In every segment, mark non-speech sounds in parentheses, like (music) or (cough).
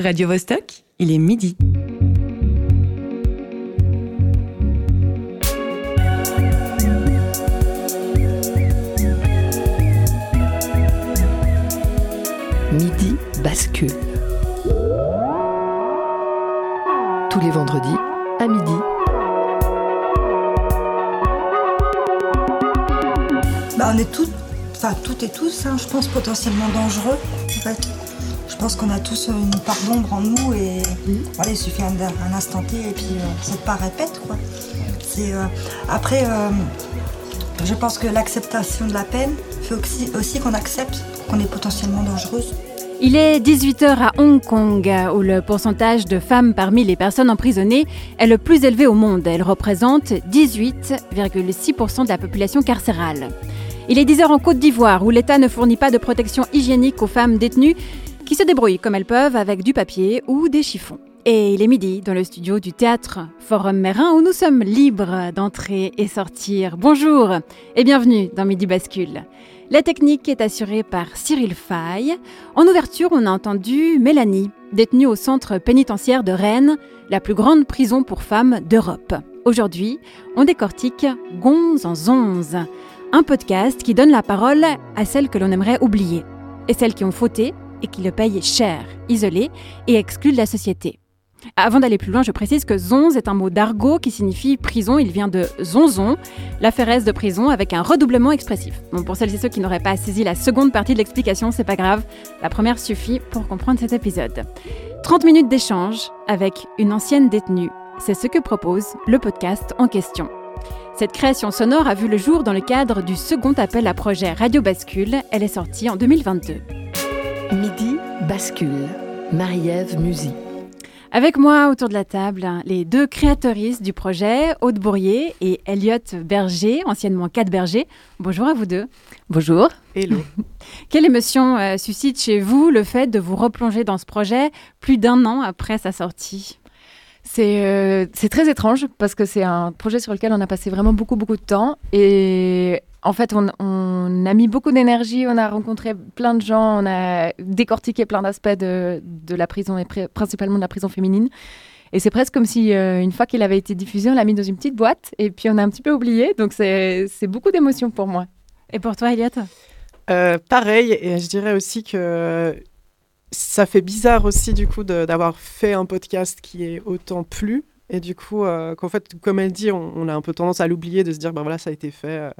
Radio Vostok, il est midi. Midi bascule. Tous les vendredis à midi. Bah, on est toutes, enfin toutes et tous, hein, je pense potentiellement dangereux. En fait. Je pense qu'on a tous une part d'ombre en nous et il suffit un, un instant T et puis euh, cette part répète quoi. C'est euh, après, euh, je pense que l'acceptation de la peine fait aussi, aussi qu'on accepte qu'on est potentiellement dangereuse. Il est 18h à Hong Kong, où le pourcentage de femmes parmi les personnes emprisonnées est le plus élevé au monde. Elle représente 18,6% de la population carcérale. Il est 10h en Côte d'Ivoire, où l'État ne fournit pas de protection hygiénique aux femmes détenues qui se débrouillent comme elles peuvent avec du papier ou des chiffons. Et il est midi dans le studio du théâtre Forum Mérin où nous sommes libres d'entrer et sortir. Bonjour et bienvenue dans Midi Bascule. La technique est assurée par Cyril Fay. En ouverture, on a entendu Mélanie, détenue au centre pénitentiaire de Rennes, la plus grande prison pour femmes d'Europe. Aujourd'hui, on décortique Gonze en Zonze, un podcast qui donne la parole à celles que l'on aimerait oublier et celles qui ont fauté et qui le payent cher, isolé et exclu de la société. Avant d'aller plus loin, je précise que zonze est un mot d'argot qui signifie prison. Il vient de zonzon, la feresse de prison, avec un redoublement expressif. Pour celles et ceux qui n'auraient pas saisi la seconde partie de l'explication, c'est pas grave. La première suffit pour comprendre cet épisode. 30 minutes d'échange avec une ancienne détenue. C'est ce que propose le podcast en question. Cette création sonore a vu le jour dans le cadre du second appel à projet Radio Bascule. Elle est sortie en 2022. Midi bascule. Marie-Ève Musy. Avec moi autour de la table, les deux créatrices du projet, Aude Bourrier et Elliot Berger, anciennement Cat Berger. Bonjour à vous deux. Bonjour. Hello. (laughs) Quelle émotion euh, suscite chez vous le fait de vous replonger dans ce projet plus d'un an après sa sortie? C'est euh, c'est très étrange parce que c'est un projet sur lequel on a passé vraiment beaucoup, beaucoup de temps. Et en fait, on, on a mis beaucoup d'énergie, on a rencontré plein de gens, on a décortiqué plein d'aspects de, de, la prison et principalement de la prison féminine. Et c'est presque comme si, euh, une fois qu'il avait été diffusé, on l'a mis dans une petite boîte et puis on a un petit peu oublié. Donc c'est beaucoup d'émotions pour moi. Et pour toi, Eliott euh, Pareil, et je dirais aussi que ça fait bizarre aussi du coup d'avoir fait un podcast qui est autant plu et du coup euh, qu'en fait comme elle dit on, on, a un peu tendance à l'oublier de se dire ben voilà ça a été fait euh,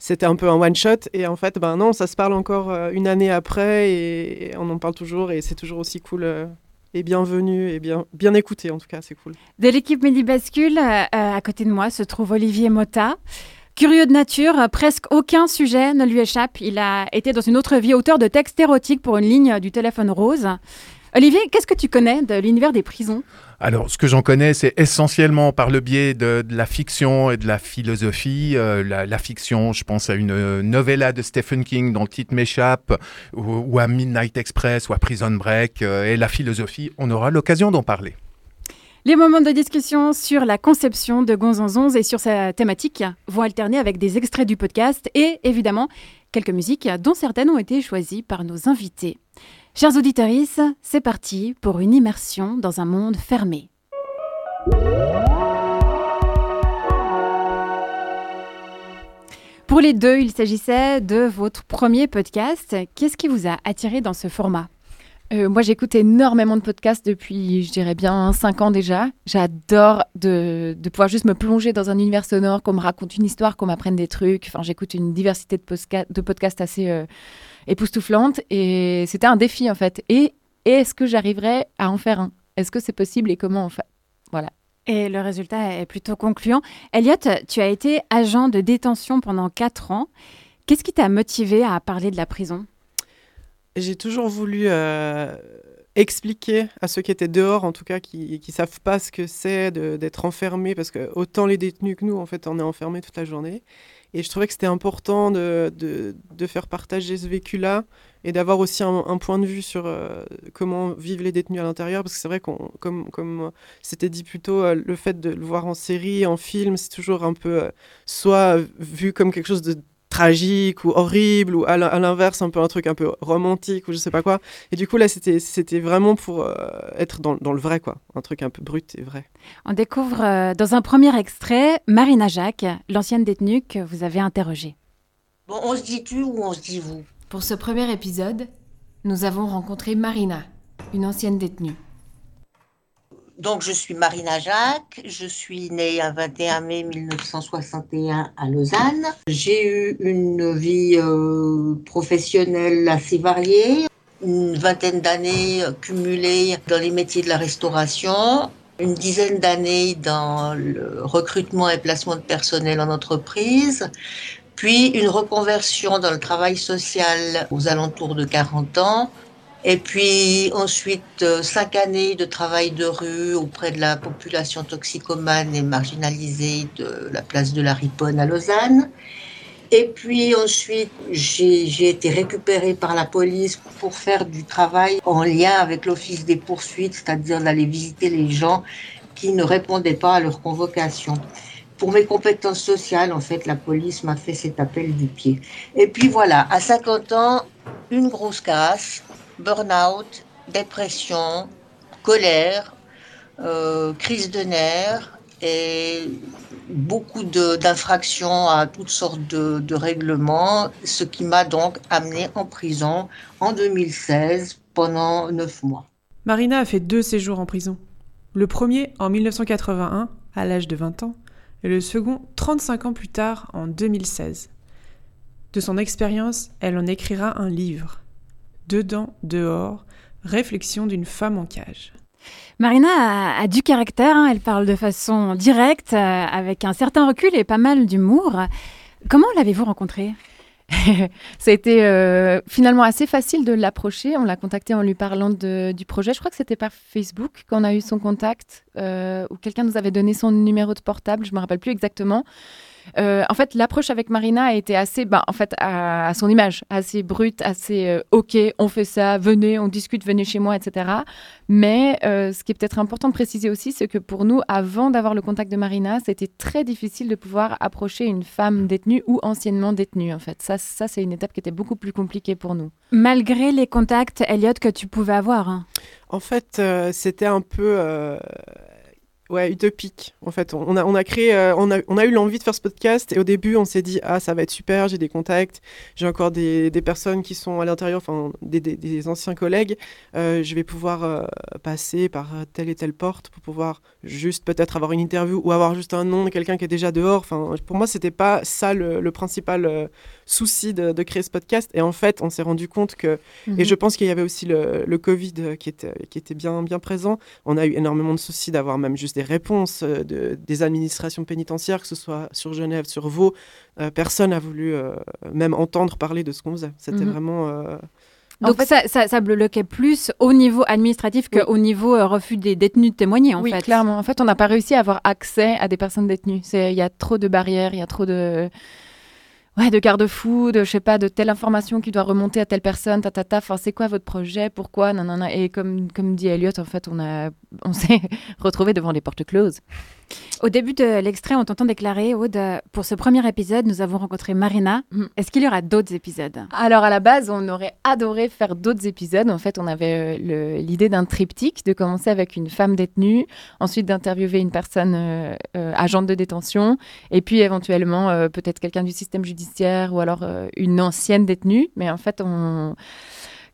c'était un peu un one shot et en fait ben non ça se parle encore euh, une année après et, on en parle toujours et c'est toujours aussi cool euh, et bienvenue et bien bien écouté en tout cas c'est cool de l'équipe Midi Bascule euh, à côté de moi se trouve Olivier Mota Curieux de nature, presque aucun sujet ne lui échappe. Il a été dans une autre vie auteur de textes érotiques pour une ligne du téléphone rose. Olivier, qu'est-ce que tu connais de l'univers des prisons? Alors, ce que j'en connais, c'est essentiellement par le biais de, de, la fiction et de la philosophie. Euh, la, la, fiction, je pense à une novella de Stephen King dont le titre m'échappe, ou, ou, à Midnight Express, ou à Prison Break. Euh, et la philosophie, on aura l'occasion d'en parler. Les moments de discussion sur la conception de Gonzanzons et sur sa thématique vont alterner avec des extraits du podcast et évidemment quelques musiques dont certaines ont été choisies par nos invités. Chers auditeurs, c'est parti pour une immersion dans un monde fermé. Pour les deux, il s'agissait de votre premier podcast. Qu'est-ce qui vous a attiré dans ce format? Euh, moi, j'écoute énormément de podcasts depuis, je dirais bien, 5 ans déjà. J'adore de, pouvoir juste me plonger dans un univers sonore, qu'on me raconte une histoire, qu'on m'apprenne des trucs. Enfin, j'écoute une diversité de, de podcasts assez euh, époustouflante. Et c'était un défi, en fait. Et, et est-ce que j'arriverai à en faire un? Est-ce que c'est possible et comment on fait Voilà. Et le résultat est plutôt concluant. Elliot, tu as été agent de détention pendant 4 ans. Qu'est-ce qui t'a motivé à parler de la prison? J'ai toujours voulu euh, expliquer à ceux qui étaient dehors, en tout cas, qui ne savent pas ce que c'est d'être enfermé, parce que autant les détenus que nous, en fait, on est enfermés toute la journée. Et je trouvais que c'était important de, de, de, faire partager ce vécu-là et d'avoir aussi un, point de vue sur euh, comment vivent les détenus à l'intérieur, parce que c'est vrai qu'on, comme, comme c'était dit plus tôt, euh, le fait de le voir en série, en film, c'est toujours un peu euh, soit vu comme quelque chose de tragique ou horrible ou à l'inverse un peu un truc un peu romantique ou je sais pas quoi. Et du coup là c'était c'était vraiment pour euh, être dans, dans, le vrai quoi, un truc un peu brut et vrai. On découvre euh, dans un premier extrait Marina Jacques, l'ancienne détenue que vous avez interrogée. Bon, on se dit tu ou on se dit vous? Pour ce premier épisode, nous avons rencontré Marina, une ancienne détenue. Donc, je suis Marina Jacques, je suis née un 21 mai 1961 à Lausanne. J'ai eu une vie euh, professionnelle assez variée, une vingtaine d'années cumulées dans les métiers de la restauration, une dizaine d'années dans le recrutement et placement de personnel en entreprise, puis une reconversion dans le travail social aux alentours de 40 ans, et puis ensuite, euh, cinq années de travail de rue auprès de la population toxicomane et marginalisée de la place de la Riponne à Lausanne. Et puis ensuite, j'ai été récupérée par la police pour faire du travail en lien avec l'office des poursuites, c'est-à-dire d'aller visiter les gens qui ne répondaient pas à leur convocation. Pour mes compétences sociales, en fait, la police m'a fait cet appel du pied. Et puis voilà, à 50 ans, une grosse casse, burn-out, dépression, colère, euh, crise de nerfs et beaucoup d'infractions à toutes sortes de, règlements, ce qui m'a donc amené en prison en 2016 pendant neuf mois. Marina a fait deux séjours en prison. Le premier en 1981, à l'âge de 20 ans, et le second 35 ans plus tard, en 2016. De son expérience, elle en écrira un livre. Dedans, dehors, réflexion d'une femme en cage. Marina a, du caractère, hein. elle parle de façon directe, euh, avec un certain recul et pas mal d'humour. Comment l'avez-vous rencontrée? (laughs) Ça a été euh, finalement assez facile de l'approcher. On l'a contacté en lui parlant du projet. Je crois que c'était par Facebook qu'on a eu son contact, euh, ou quelqu'un nous avait donné son numéro de portable. Je me rappelle plus exactement. Euh, en fait, l'approche avec Marina a été assez, bah, en fait, à, son image, assez brute, assez euh, OK, on fait ça, venez, on discute, venez chez moi, etc. Mais euh, ce qui est peut-être important de préciser aussi, c'est que pour nous, avant d'avoir le contact de Marina, c'était très difficile de pouvoir approcher une femme détenue ou anciennement détenue. En fait, ça, ça c'est une étape qui était beaucoup plus compliquée pour nous. Malgré les contacts, Elliot, que tu pouvais avoir. Hein. En fait, c'était un peu Ouais, utopique. En fait, on a, on a créé, euh, on, a, on a eu l'envie de faire ce podcast et au début, on s'est dit ah ça va être super, j'ai des contacts, j'ai encore des, des, personnes qui sont à l'intérieur, enfin des, des, anciens collègues, euh, je vais pouvoir euh, passer par telle et telle porte pour pouvoir juste peut-être avoir une interview ou avoir juste un nom de quelqu'un qui est déjà dehors. Enfin, pour moi, c'était pas ça le principal souci de, de, créer ce podcast. Et en fait, on s'est rendu compte que, et mhm. je pense qu'il y avait aussi le, le Covid qui était, qui était bien, bien présent. On a eu énormément de soucis d'avoir même juste des réponses euh, de, des administrations pénitentiaires, que ce soit sur Genève, sur Vaud. Euh, personne n'a voulu euh, même entendre parler de ce qu'on faisait. C'était mhm. vraiment. Donc ça, ça, ça, bloquait plus au niveau administratif qu'au niveau refus des détenus de témoigner, en oui, fait. clairement. En fait, on n'a pas réussi à avoir accès à des personnes détenues. Il y a trop de barrières, il y a trop de ouais, de garde-fou, de je sais pas, de telle information qui doit remonter à telle personne, ta ta. Enfin, c'est quoi votre projet? Pourquoi? Non. Et comme comme dit Elliot, en fait, on a on s'est (laughs) retrouvé devant des portes closes. Au début de l'extrait, on t'entend déclarer, Aude, pour ce premier épisode, nous avons rencontré Marina. Mm. Est-ce qu'il y aura d'autres épisodes? Alors, à la base, on aurait adoré faire d'autres épisodes. En fait, on avait euh, l'idée d'un triptyque, de commencer avec une femme détenue, ensuite d'interviewer une personne euh, euh, agente de détention, et puis éventuellement peut-être quelqu'un du système judiciaire ou alors une ancienne détenue. Mais en fait, on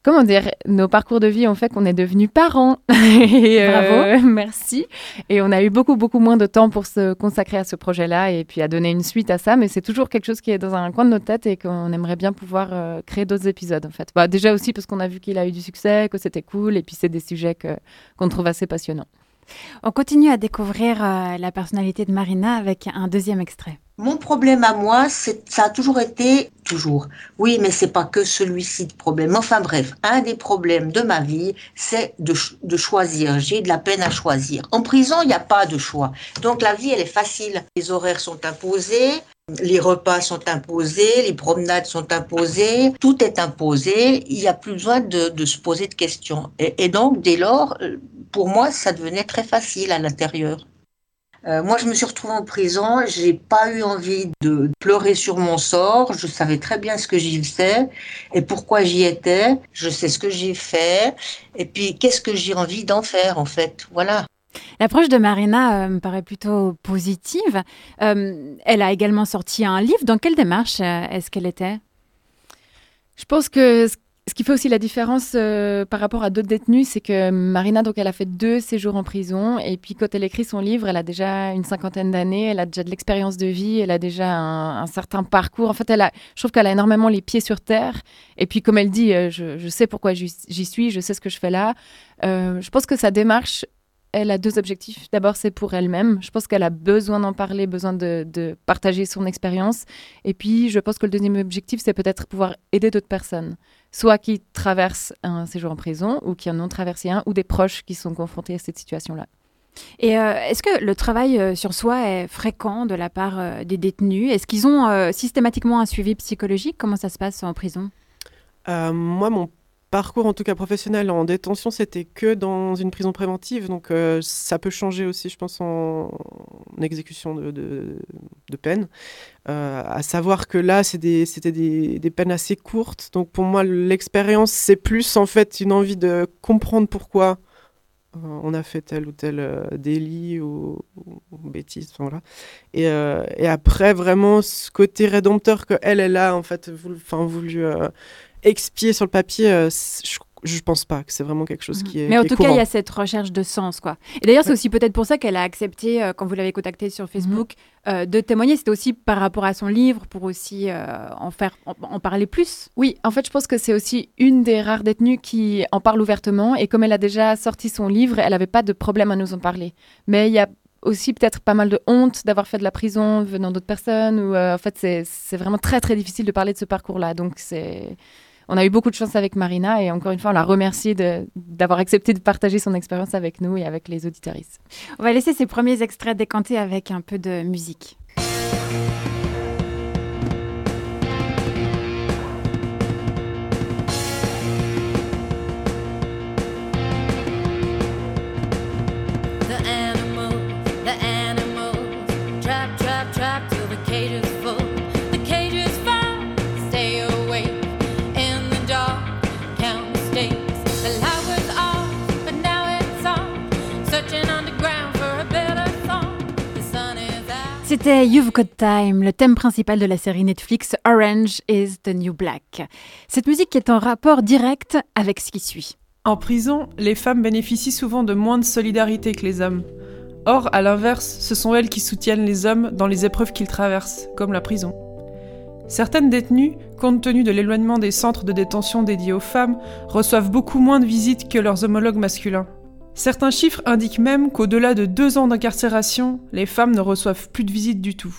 comment dire, nos parcours de vie ont fait qu'on est devenus parents. (laughs) et, Bravo. Euh, merci. Et on a eu beaucoup, beaucoup moins de temps pour se consacrer à ce projet-là et puis à donner une suite à ça. Mais c'est toujours quelque chose qui est dans un coin de notre tête et qu'on aimerait bien pouvoir euh, créer d'autres épisodes, en fait. Bah, déjà aussi parce qu'on a vu qu'il a eu du succès, que c'était cool. Et puis c'est des sujets qu'on trouve assez passionnants. On continue à découvrir euh, la personnalité de Marina avec un deuxième extrait. Mon problème à moi, c'est ça a toujours été toujours. Oui, mais c'est pas que celui-ci de problème. Enfin bref, un des problèmes de ma vie, c'est de, de, choisir. J'ai de la peine à choisir. En prison, il n'y a pas de choix. Donc la vie, elle est facile. Les horaires sont imposés, les repas sont imposés, les promenades sont imposées, tout est imposé. Il n'y a plus besoin de, de, se poser de questions. Et, et donc, dès lors, pour moi, ça devenait très facile à l'intérieur. Euh, moi, je me suis retrouvée en prison. J'ai pas eu envie de pleurer sur mon sort. Je savais très bien ce que j'y faisais et pourquoi j'y étais. Je sais ce que j'ai fait. Et puis, qu'est-ce que j'ai envie d'en faire, en fait? Voilà. L'approche de Marina euh, me paraît plutôt positive. Euh, elle a également sorti un livre. Dans quelle démarche est-ce qu'elle était? Je pense que ce qui fait aussi la différence euh, par rapport à d'autres détenus, c'est que Marina, donc, elle a fait deux séjours en prison. Et puis, quand elle écrit son livre, elle a déjà une cinquantaine d'années, elle a déjà de l'expérience de vie, elle a déjà un, certain parcours. En fait, elle a, je trouve qu'elle a énormément les pieds sur terre. Et puis, comme elle dit, euh, je, sais pourquoi j'y suis, je sais ce que je fais là. Euh, je pense que sa démarche elle a deux objectifs. D'abord, c'est pour elle-même. Je pense qu'elle a besoin d'en parler, besoin de, partager son expérience. Et puis, je pense que le deuxième objectif, c'est peut-être pouvoir aider d'autres personnes, soit qui traversent un séjour en prison, ou qui en ont traversé un, ou des proches qui sont confrontés à cette situation-là. Et euh, est-ce que le travail euh, sur soi est fréquent de la part euh, des détenus? Est-ce qu'ils ont systématiquement un suivi psychologique? Comment ça se passe en prison? Moi, mon parcours, en tout cas professionnel, en détention, c'était que dans une prison préventive. Donc euh, ça peut changer aussi, je pense, en, exécution de, peine. Euh, à savoir que là, c'était des, des, peines assez courtes. Donc pour moi, l'expérience, c'est plus en fait une envie de comprendre pourquoi on a fait tel ou tel délit ou, bêtise. Voilà. Et, et, après, vraiment, ce côté rédempteur que elle, a en fait voulu, voulu expier sur le papier, euh, je, je pense pas que c'est vraiment quelque chose mhm. qui est. Mais en tout cas, il y a cette recherche de sens, quoi. Et d'ailleurs, c'est aussi peut-être pour ça qu'elle a accepté, euh, quand vous l'avez contactée sur Facebook, mhm. euh, de témoigner. C'était aussi par rapport à son livre, pour aussi en faire, en, parler plus. Oui, en fait, je pense que c'est aussi une des rares détenues qui en parle ouvertement. Et comme elle a déjà sorti son livre, elle n'avait pas de problème à nous en parler. Mais il y a aussi peut-être pas mal de honte d'avoir fait de la prison venant d'autres personnes. Ou en fait, c'est vraiment très très difficile de parler de ce parcours-là. Donc c'est on a eu beaucoup de chance avec Marina et encore une fois, on la remercie d'avoir accepté de partager son expérience avec nous et avec les auditoristes. On va laisser ces premiers extraits décanter avec un peu de musique. C'était You've Got Time, le thème principal de la série Netflix Orange is the New Black. Cette musique est en rapport direct avec ce qui suit. En prison, les femmes bénéficient souvent de moins de solidarité que les hommes. Or, à l'inverse, ce sont elles qui soutiennent les hommes dans les épreuves qu'ils traversent, comme la prison. Certaines détenues, compte tenu de l'éloignement des centres de détention dédiés aux femmes, reçoivent beaucoup moins de visites que leurs homologues masculins. Certains chiffres indiquent même qu'au-delà de deux ans d'incarcération, les femmes ne reçoivent plus de visites du tout.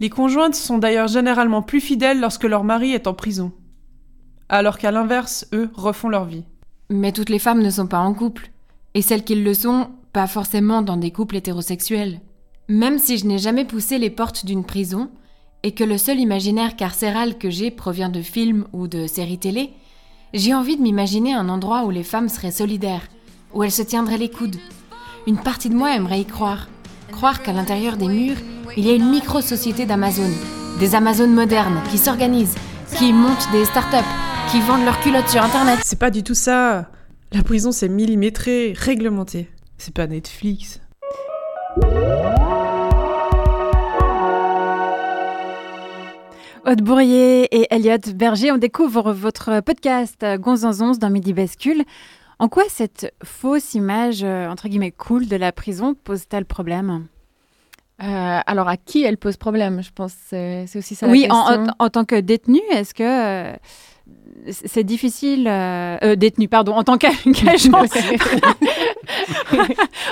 Les conjointes sont d'ailleurs généralement plus fidèles lorsque leur mari est en prison, alors qu'à l'inverse, eux refont leur vie. Mais toutes les femmes ne sont pas en couple, et celles qui le sont, pas forcément dans des couples hétérosexuels. Même si je n'ai jamais poussé les portes d'une prison, et que le seul imaginaire carcéral que j'ai provient de films ou de séries télé, j'ai envie de m'imaginer un endroit où les femmes seraient solidaires, où elle se tiendrait les coudes. Une partie de moi aimerait y croire. Croire qu'à l'intérieur des murs, il y a une micro-société d'Amazon. Des Amazones modernes qui s'organisent, qui montent des startups, qui vendent leurs culottes sur Internet. C'est pas du tout ça. La prison, c'est millimétré, réglementé. C'est pas Netflix. Aude Bourrier et Elliot Berger, on découvre votre podcast Gonzanzons dans Midi Bascule. En quoi cette fausse image, euh, entre guillemets, cool de la prison pose-t-elle problème? Euh, alors, à qui elle pose problème? Je pense c'est aussi ça. Oui, la en, en, tant que détenu, est-ce que euh, c'est difficile Détenu, pardon, en tant (laughs) qu'agent,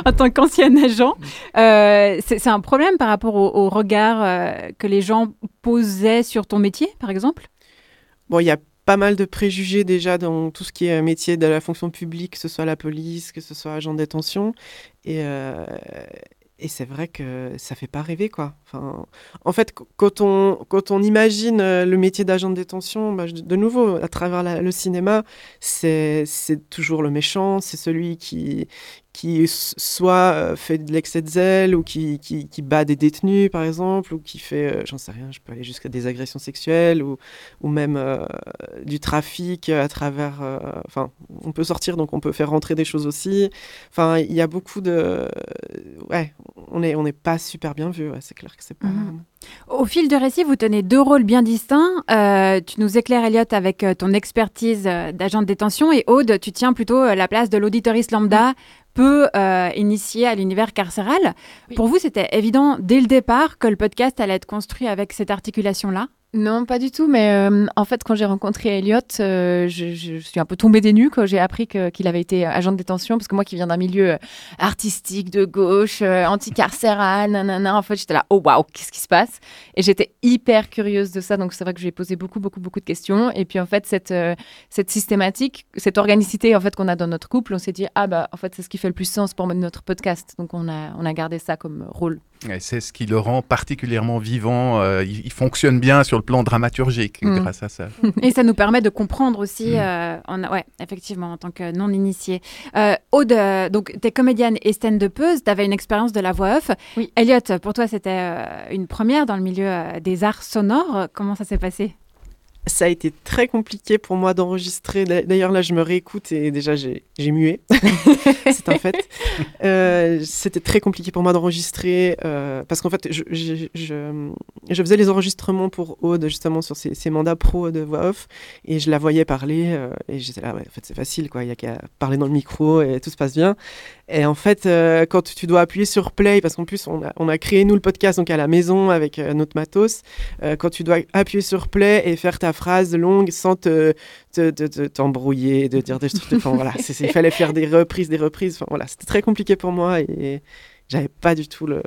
en tant qu'ancien agent, c'est un problème par rapport au, au regard que les gens posaient sur ton métier, par exemple? Bon, il y a pas mal de préjugés déjà dans tout ce qui est métier de la fonction publique, que ce soit la police, que ce soit agent de détention. Et, euh, c'est vrai que ça fait pas rêver, quoi. En fait, quand on, quand on imagine euh, le métier d'agent de détention, bah, de nouveau, à travers le cinéma, c'est toujours le méchant, c'est celui qui, qui soit euh, fait de l'excès de zèle ou qui, qui, bat des détenus, par exemple, ou qui fait, euh, j'en sais rien, je peux aller jusqu'à des agressions sexuelles ou, ou même du trafic à travers. Enfin, on peut sortir, donc on peut faire rentrer des choses aussi. Enfin, il y a beaucoup de. Ouais, on n'est on n'est pas super bien vu, c'est clair que c'est pas. Mhm. Au fil du récit, vous tenez deux rôles bien distincts. Euh, tu nous éclaires, Elliot, avec euh, ton expertise euh, d'agent de détention et Aude, tu tiens plutôt la place de l'auditoriste lambda, peu euh, initié à l'univers carcéral. Pour vous, c'était évident dès le départ que le podcast allait être construit avec cette articulation-là Non, pas du tout. Mais euh, en fait, quand j'ai rencontré Elliot, euh, je, suis un peu tombée des nues quand j'ai appris qu'il avait été agent de détention. Parce que moi, qui viens d'un milieu euh, artistique, de gauche, euh, anticarcéral, nanana, en fait, j'étais là, oh waouh, qu'est-ce qui se passe? Et j'étais hyper curieuse de ça. Donc, c'est vrai que je lui ai posé beaucoup, beaucoup, beaucoup de questions. Et puis, en fait, cette, systématique, cette organicité en fait, qu'on a dans notre couple, on s'est dit, ah bah, en fait, c'est ce qui fait le plus sens pour notre podcast. Donc, on a gardé ça comme rôle. Et c'est ce qui le rend particulièrement vivant. euh, il, il fonctionne bien sur le plan dramaturgique Mm. grâce à ça. (laughs) Et ça nous permet de comprendre aussi, Mm. euh, en- ouais, effectivement, en tant que non-initié. Euh, Aude, donc, tu es comédienne et stand-upeuse, tu avais une expérience de la voix off. Oui. Elliot, pour toi, c'était euh, une première dans le milieu euh, des arts sonores. Comment ça s'est passé? Ça a été très compliqué pour moi d'enregistrer. D'a- D'ailleurs, là, je me réécoute et déjà, j'ai mué. (laughs) c'est un fait. Euh, C'était très compliqué pour moi d'enregistrer euh, parce qu'en fait, je, je, je- je faisais les enregistrements pour Aude, justement, sur ses, ses mandats pro de voix off et je la voyais parler euh, et j'étais là, ouais, en fait, c'est facile, quoi. Il y a qu'à parler dans le micro et tout se passe bien. Et en fait, euh, quand tu dois appuyer sur play, parce qu'en plus, on a, on a créé, nous, le podcast donc à la maison avec notre matos, quand tu dois appuyer sur play et faire ta phrase longue sans te te- te- te- t'embrouiller, de dire des trucs. Enfin, voilà, il fallait faire des reprises, des reprises. Enfin, voilà, c'était très compliqué pour moi et j'avais pas du tout le.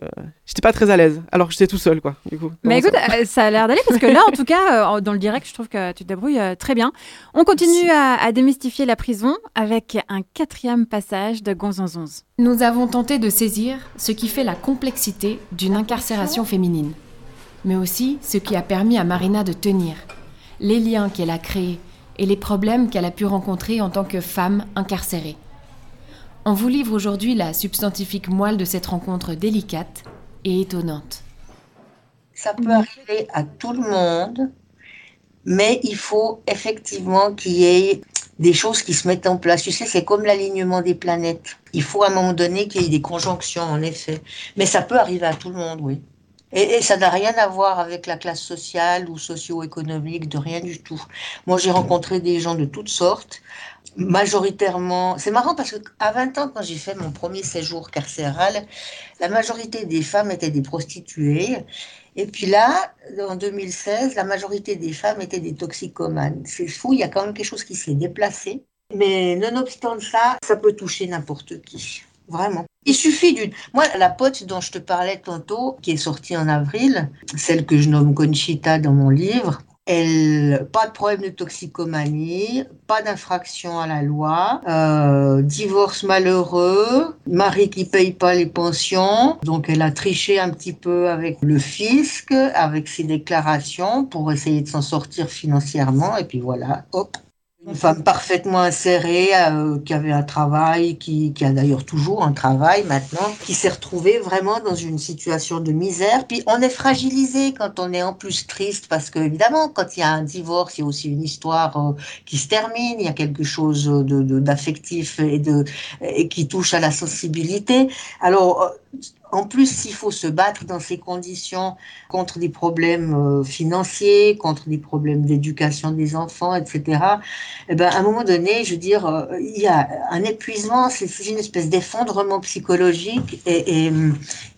J'étais pas très à l'aise, alors que j'étais tout seul, quoi. Du coup. Mais écoute, ça- euh, ça a l'air d'aller parce que là, en tout cas, euh, dans le direct, je trouve que tu te débrouilles euh, très bien. On continue à, à démystifier la prison avec un quatrième passage de Gonzonzonz. Nous avons tenté de saisir ce qui fait la complexité d'une incarcération féminine, mais aussi ce qui a permis à Marina de tenir, les liens qu'elle a créés et les problèmes qu'elle a pu rencontrer en tant que femme incarcérée. On vous livre aujourd'hui la substantifique moelle de cette rencontre délicate et étonnante. Ça peut arriver à tout le monde, mais il faut effectivement qu'il y ait des choses qui se mettent en place. Tu sais, c'est comme l'alignement des planètes. Il faut à un moment donné qu'il y ait des conjonctions, en effet. Mais ça peut arriver à tout le monde, oui. Et, ça n'a rien à voir avec la classe sociale ou socio-économique, de rien du tout. Moi, j'ai rencontré des gens de toutes sortes, majoritairement. C'est marrant parce qu'à 20 ans, quand j'ai fait mon premier séjour carcéral, la majorité des femmes étaient des prostituées. Et puis là, en 2016, la majorité des femmes étaient des toxicomanes. C'est fou, il y a quand même quelque chose qui s'est déplacé. Mais nonobstant ça, ça peut toucher n'importe qui. Vraiment. Il suffit d'une. Moi, la pote dont je te parlais tantôt, qui est sortie en avril, celle que je nomme Conchita dans mon livre, elle, pas de problème de toxicomanie, pas d'infraction à la loi, euh, divorce malheureux, mari qui paye pas les pensions, donc elle a triché un petit peu avec le fisc, avec ses déclarations pour essayer de s'en sortir financièrement, et puis voilà, hop. Une femme parfaitement insérée, euh, qui avait un travail, qui, qui a d'ailleurs toujours un travail maintenant, qui s'est retrouvée vraiment dans une situation de misère. Puis on est fragilisé quand on est en plus triste, parce que évidemment, quand il y a un divorce, il y a aussi une histoire euh, qui se termine, il y a quelque chose de, de- d'affectif et, de, et qui touche à la sensibilité. Alors, euh, en plus, s'il faut se battre dans ces conditions contre des problèmes euh, financiers, contre des problèmes d'éducation des enfants, etc., eh ben, à un moment donné, je veux dire, euh, il y a un épuisement, c'est une espèce d'effondrement psychologique, et, et,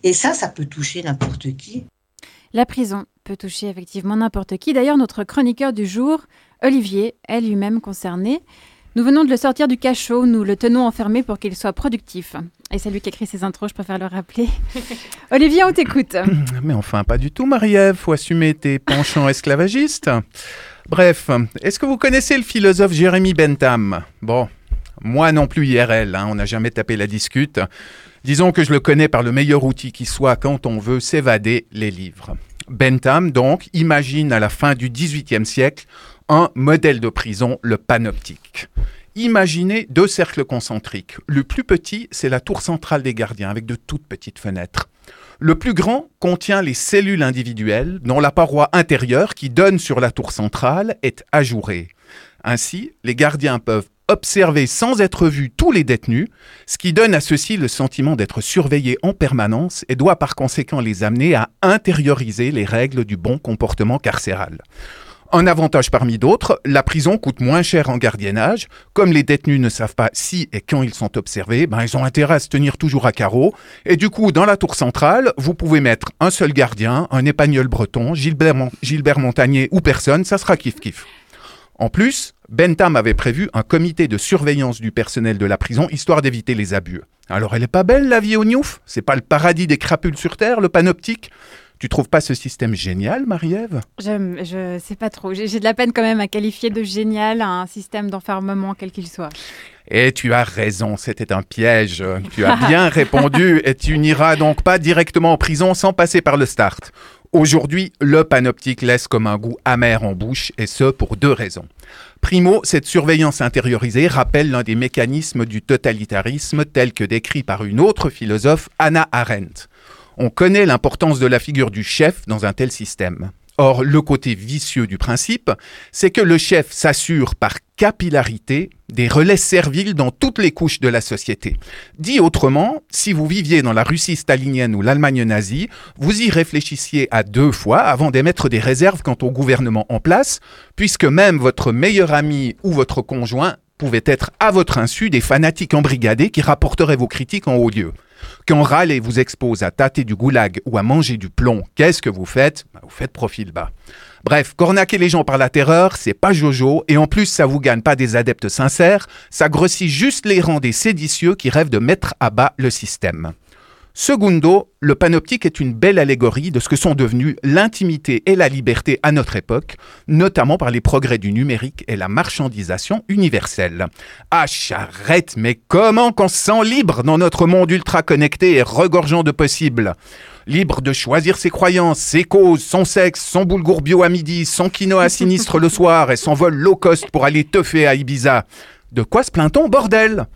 et ça, ça peut toucher n'importe qui. La prison peut toucher effectivement n'importe qui. D'ailleurs, notre chroniqueur du jour, Olivier, est lui-même concerné. Nous venons de le sortir du cachot, nous le tenons enfermé pour qu'il soit productif. Et c'est lui qui écrit ses intros, je préfère le rappeler. (laughs) Olivier, on t'écoute. (coughs) Mais enfin, pas du tout, Marie-Ève. Faut assumer tes penchants esclavagistes. Bref, est-ce que vous connaissez le philosophe Jérémy Bentham? Bon, moi non plus IRL, hein, on n'a jamais tapé la discute. Disons que je le connais par le meilleur outil qui soit quand on veut s'évader, les livres. Bentham, donc, imagine à la fin du XVIIIe siècle un modèle de prison, le panoptique. Imaginez deux cercles concentriques. Le plus petit, c'est la tour centrale des gardiens, avec de toutes petites fenêtres. Le plus grand contient les cellules individuelles dont la paroi intérieure qui donne sur la tour centrale est ajourée. Ainsi, les gardiens peuvent observer sans être vus tous les détenus, ce qui donne à ceux-ci le sentiment d'être surveillés en permanence et doit par conséquent les amener à intérioriser les règles du bon comportement carcéral. Un avantage parmi d'autres, la prison coûte moins cher en gardiennage. Comme les détenus ne savent pas si et quand ils sont observés, ben ils ont intérêt à se tenir toujours à carreau. Et du coup, dans la tour centrale, vous pouvez mettre un seul gardien, un épagnol breton, Gilbert, Gilbert Montagnier ou personne, ça sera kiff-kiff. En plus, Bentham avait prévu un comité de surveillance du personnel de la prison, histoire d'éviter les abus. Alors elle est pas belle la vie au Newf C'est pas le paradis des crapules sur Terre, le panoptique? Tu trouves pas ce système génial, Marie-Ève? Je Je sais pas trop. J'ai de la peine quand même à qualifier de génial un système d'enfermement quel qu'il soit. Et tu as raison, c'était un piège. Tu as (laughs) bien répondu et tu n'iras donc pas directement en prison sans passer par le start. Aujourd'hui, le panoptique laisse comme un goût amer en bouche, et ce pour deux raisons. Primo, cette surveillance intériorisée rappelle l'un des mécanismes du totalitarisme tel que décrit par une autre philosophe, Anna Arendt. On connaît l'importance de la figure du chef dans un tel système. Or, le côté vicieux du principe, c'est que le chef s'assure par capillarité des relais serviles dans toutes les couches de la société. Dit autrement, si vous viviez dans la Russie stalinienne ou l'Allemagne nazie, vous y réfléchissiez à deux fois avant d'émettre des réserves quant au gouvernement en place, puisque même votre meilleur ami ou votre conjoint pouvaient être à votre insu des fanatiques embrigadés qui rapporteraient vos critiques en haut lieu. Quand râler vous expose à tâter du goulag ou à manger du plomb, qu'est-ce que vous faites? Bah, Vous faites profil bas. Bref, cornaquer les gens par la terreur, c'est pas jojo, et en plus ça vous gagne pas des adeptes sincères, ça grossit juste les rangs des séditieux qui rêvent de mettre à bas le système. Segundo, le panoptique est une belle allégorie de ce que sont devenus l'intimité et la liberté à notre époque, notamment par les progrès du numérique et la marchandisation universelle. Ah charrette, mais comment qu'on se sent libre dans notre monde ultra connecté et regorgeant de possibles? Libre de choisir ses croyances, ses causes, son sexe, son boulgour bio à midi, son quinoa sinistre le soir et son vol low cost pour aller teuffer à Ibiza. De quoi se plaint-on, bordel?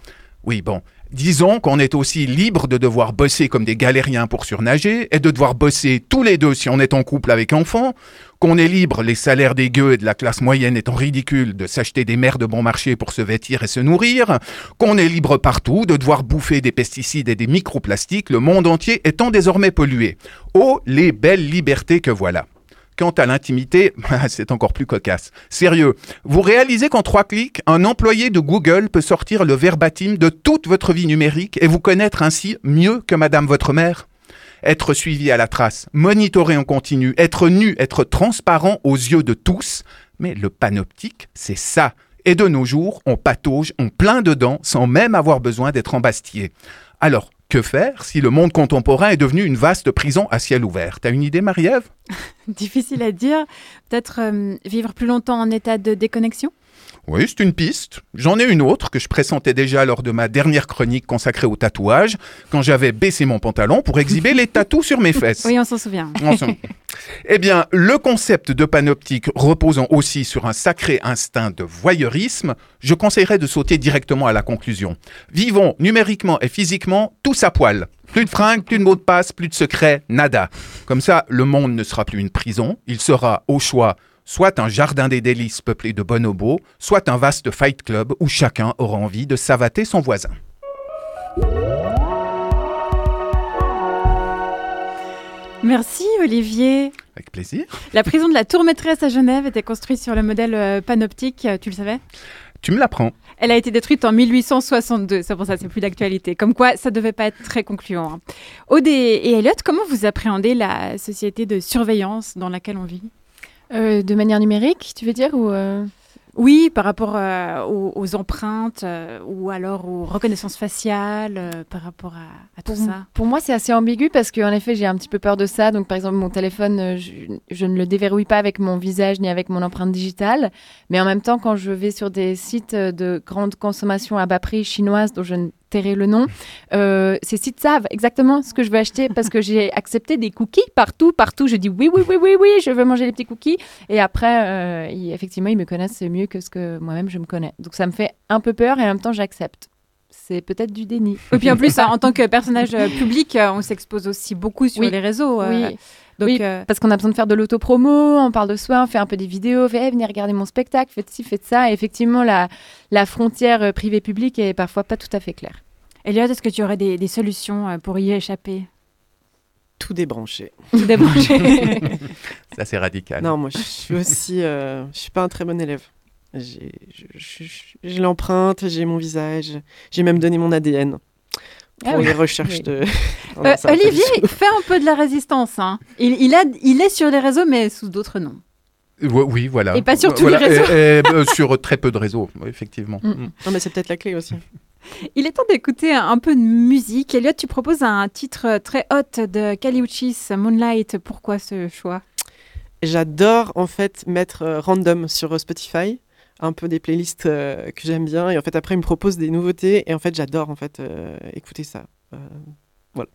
Oui, bon, Disons qu'on est aussi libre de devoir bosser comme des galériens pour surnager et de devoir bosser tous les deux si on est en couple avec enfant, qu'on est libre, les salaires des gueux et de la classe moyenne étant ridicules, de s'acheter des mers de bon marché pour se vêtir et se nourrir, qu'on est libre partout de devoir bouffer des pesticides et des microplastiques, le monde entier étant désormais pollué. Oh, les belles libertés que voilà. Quant à l'intimité, (laughs) c'est encore plus cocasse. Sérieux, vous réalisez qu'en trois clics, un employé de Google peut sortir le verbatim de toute votre vie numérique et vous connaître ainsi mieux que Madame votre mère? Être suivi à la trace, monitorer en continu, être nu, être transparent aux yeux de tous. Mais le panoptique, c'est ça. Et de nos jours, on patauge, on plein dedans sans même avoir besoin d'être embastillé. Alors, que faire si le monde contemporain est devenu une vaste prison à ciel ouvert? T'as une idée, Marie-Ève? (laughs) Difficile à dire. Peut-être euh, vivre plus longtemps en état de déconnexion? Oui, c'est une piste. J'en ai une autre que je pressentais déjà lors de ma dernière chronique consacrée au tatouage, quand j'avais baissé mon pantalon pour exhiber les tatous sur mes (laughs) fesses. Oui, on s'en souvient. (laughs) eh bien, le concept de panoptique reposant aussi sur un sacré instinct de voyeurisme, je conseillerais de sauter directement à la conclusion. Vivons numériquement et physiquement tous à poil. Plus de fringues, plus de mots de passe, plus de secrets, nada. Comme ça, le monde ne sera plus une prison, il sera au choix soit un jardin des délices peuplé de bonobos, soit un vaste fight club où chacun aura envie de savater son voisin. Merci Olivier. Avec plaisir. La prison de la Tour Maîtresse à Genève était construite sur le modèle euh, panoptique, tu le savais? Tu me l'apprends. Elle a été détruite en 1862, c'est pour ça c'est plus d'actualité. Comme quoi, ça devait pas être très concluant. Hein. Aude et Elliot, comment vous appréhendez la société de surveillance dans laquelle on vit? Euh, de manière numérique, tu veux dire ou euh? Oui, par rapport euh, aux, empreintes ou alors aux reconnaissances faciales, par rapport à, tout ça. Pour moi, c'est assez ambigu parce qu'en effet, j'ai un petit peu peur de ça. Donc, par exemple, mon téléphone, je, je, ne le déverrouille pas avec mon visage ni avec mon empreinte digitale. Mais en même temps, quand je vais sur des sites de grande consommation à bas prix chinoises dont je ne le nom. Euh, ces sites savent exactement ce que je veux acheter parce que j'ai (laughs) accepté des cookies partout, partout. Je dis oui, oui, oui, oui, oui, je veux manger les petits cookies. Et après, euh, ils- effectivement, ils me connaissent mieux que ce que moi-même je me connais. Donc ça me fait un peu peur et en même temps, j'accepte. C'est peut-être du déni. (laughs) Et puis en plus, (laughs) en tant que personnage euh, public, on s'expose aussi beaucoup sur Oui. les réseaux. Oui. Donc, Oui, euh, parce qu'on a besoin de faire de l'autopromo, on parle de soi, on fait un peu des vidéos, on fait Eh, venez regarder mon spectacle, faites ci, faites ça. Et effectivement, la, la frontière privée-publique est parfois pas tout à fait claire. Elliot, est-ce que tu aurais des, des solutions euh, pour y échapper? Tout débranché. Tout débrancher. (laughs) Ça, c'est radical. Non, moi, je suis aussi. euh, je suis pas un très bon élève. J'ai l'empreinte, j'ai mon visage, j'ai même donné mon ADN pour Ah oui. les recherches Oui. de. Non, Euh, Olivier, fait un peu de la résistance. hein. Il, il, a, il est sur les réseaux, mais sous d'autres noms. Oui, oui, voilà. Et pas sur tous Voilà, les réseaux. et- et, euh, sur très peu de réseaux, effectivement. Mm. Mm. Non, mais c'est peut-être la clé aussi. Il est temps d'écouter un, peu de musique. Elliot, tu proposes un titre très hot de Kali Uchis, Moonlight. Pourquoi ce choix? J'adore en fait mettre euh, random sur euh, Spotify, un peu des playlists euh, que j'aime bien, et en fait après il me propose des nouveautés, et en fait j'adore en fait écouter ça. Voilà.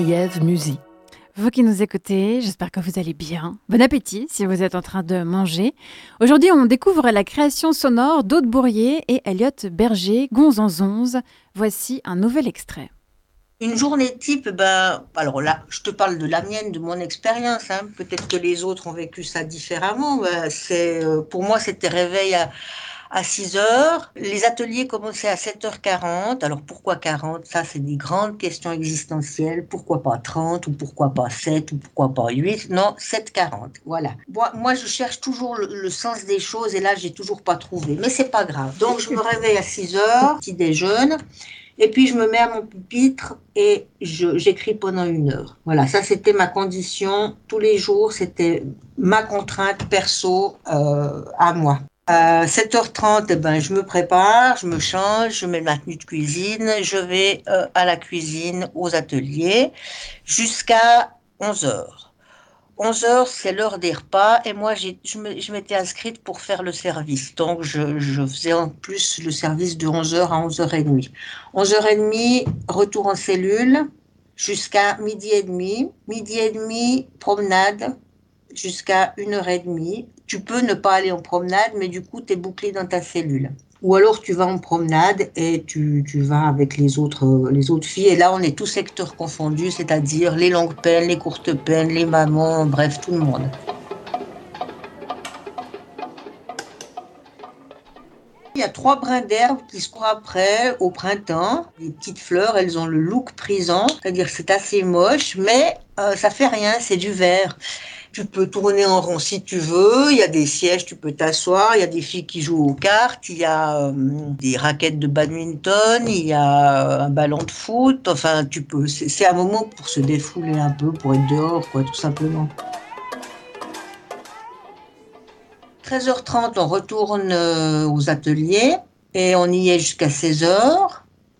Marie-Ève Musy. Vous qui nous écoutez, j'espère que vous allez bien. Bon appétit si vous êtes en train de manger. Aujourd'hui, on découvre la création sonore d'Aude Bourrier et Elliot Berger, Gonzanzonze. Voici un nouvel extrait. Une journée type, ben, alors là, je te parle de la mienne, de mon expérience. hein. Peut-être que les autres ont vécu ça différemment. Ben, c'est, euh, pour moi, c'était réveil à, à 6 heures. Les ateliers commençaient à 7h40. Alors pourquoi 40 Ça, c'est des grandes questions existentielles. Pourquoi pas 30 ou pourquoi pas 7 ou pourquoi pas 8 Non, 7h40. Voilà. Moi, je cherche toujours le, sens des choses et là, j'ai toujours pas trouvé. Mais c'est pas grave. Donc, je me réveille à 6 heures, petit déjeune. Et puis je me mets à mon pupitre et j'écris pendant une heure. Voilà, ça c'était ma condition tous les jours, c'était ma contrainte perso euh, à moi. À 7h30, eh ben, je me prépare, je me change, je mets ma tenue de cuisine, je vais euh, à la cuisine, aux ateliers, jusqu'à 11h. 11h, c'est l'heure des repas et moi, je m'étais inscrite pour faire le service. Donc, je, je faisais en plus le service de 11h à 11h30. 11h30, retour en cellule jusqu'à midi et demi. Midi et demi, promenade jusqu'à 1h30. Tu peux ne pas aller en promenade, mais du coup, tu es bouclé dans ta cellule. Ou alors tu vas en promenade et tu, tu vas avec les autres, les autres filles. Et là, on est tous secteurs confondus, c'est-à-dire les longues peines, les courtes peines, les mamans, bref, tout le monde. Il y a trois brins d'herbe qui se courent après au printemps. Les petites fleurs, elles ont le look prisant, c'est-à-dire c'est assez moche, mais euh, ça fait rien, c'est du vert. Tu peux tourner en rond si tu veux, il y a des sièges, tu peux t'asseoir, il y a des filles qui jouent aux cartes, il y a euh, des raquettes de badminton, il y a euh, un ballon de foot, enfin tu peux, c'est un moment pour se défouler un peu, pour être dehors, quoi, tout simplement. 13h30, on retourne euh, aux ateliers et on y est jusqu'à 16h.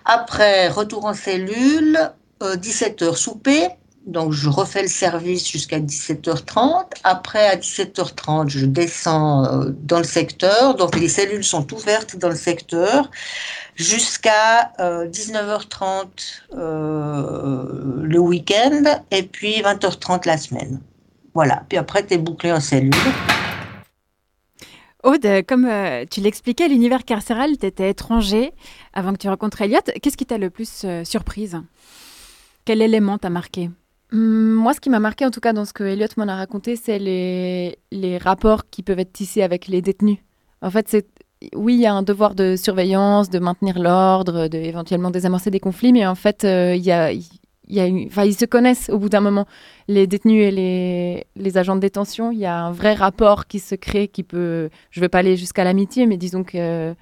Après, retour en cellule, euh, 17h souper. Donc, je refais le service jusqu'à 17h30. Après, à 17h30, je descends euh, dans le secteur. Donc, les cellules sont ouvertes dans le secteur jusqu'à euh, 19h30 euh, le week-end et puis 20h30 la semaine. Voilà. Puis après, tu es bouclé en cellule. Aude, comme euh, tu l'expliquais, l'univers carcéral, tu étais étranger avant que tu rencontres Elliot. Qu'est-ce qui t'a le plus euh, surprise? Quel élément t'a marqué? Moi, ce qui m'a marqué, en tout cas, dans ce que Elliot m'en a raconté, c'est les, les rapports qui peuvent être tissés avec les détenus. En fait, c'est oui, il y a un devoir de surveillance, de maintenir l'ordre, de éventuellement désamorcer des conflits, mais en fait, euh, il y, a, y a une- enfin, ils se connaissent au bout d'un moment. Les détenus et les, les agents de détention, il y a un vrai rapport qui se crée, qui peut. Je ne vais pas aller jusqu'à l'amitié, mais disons que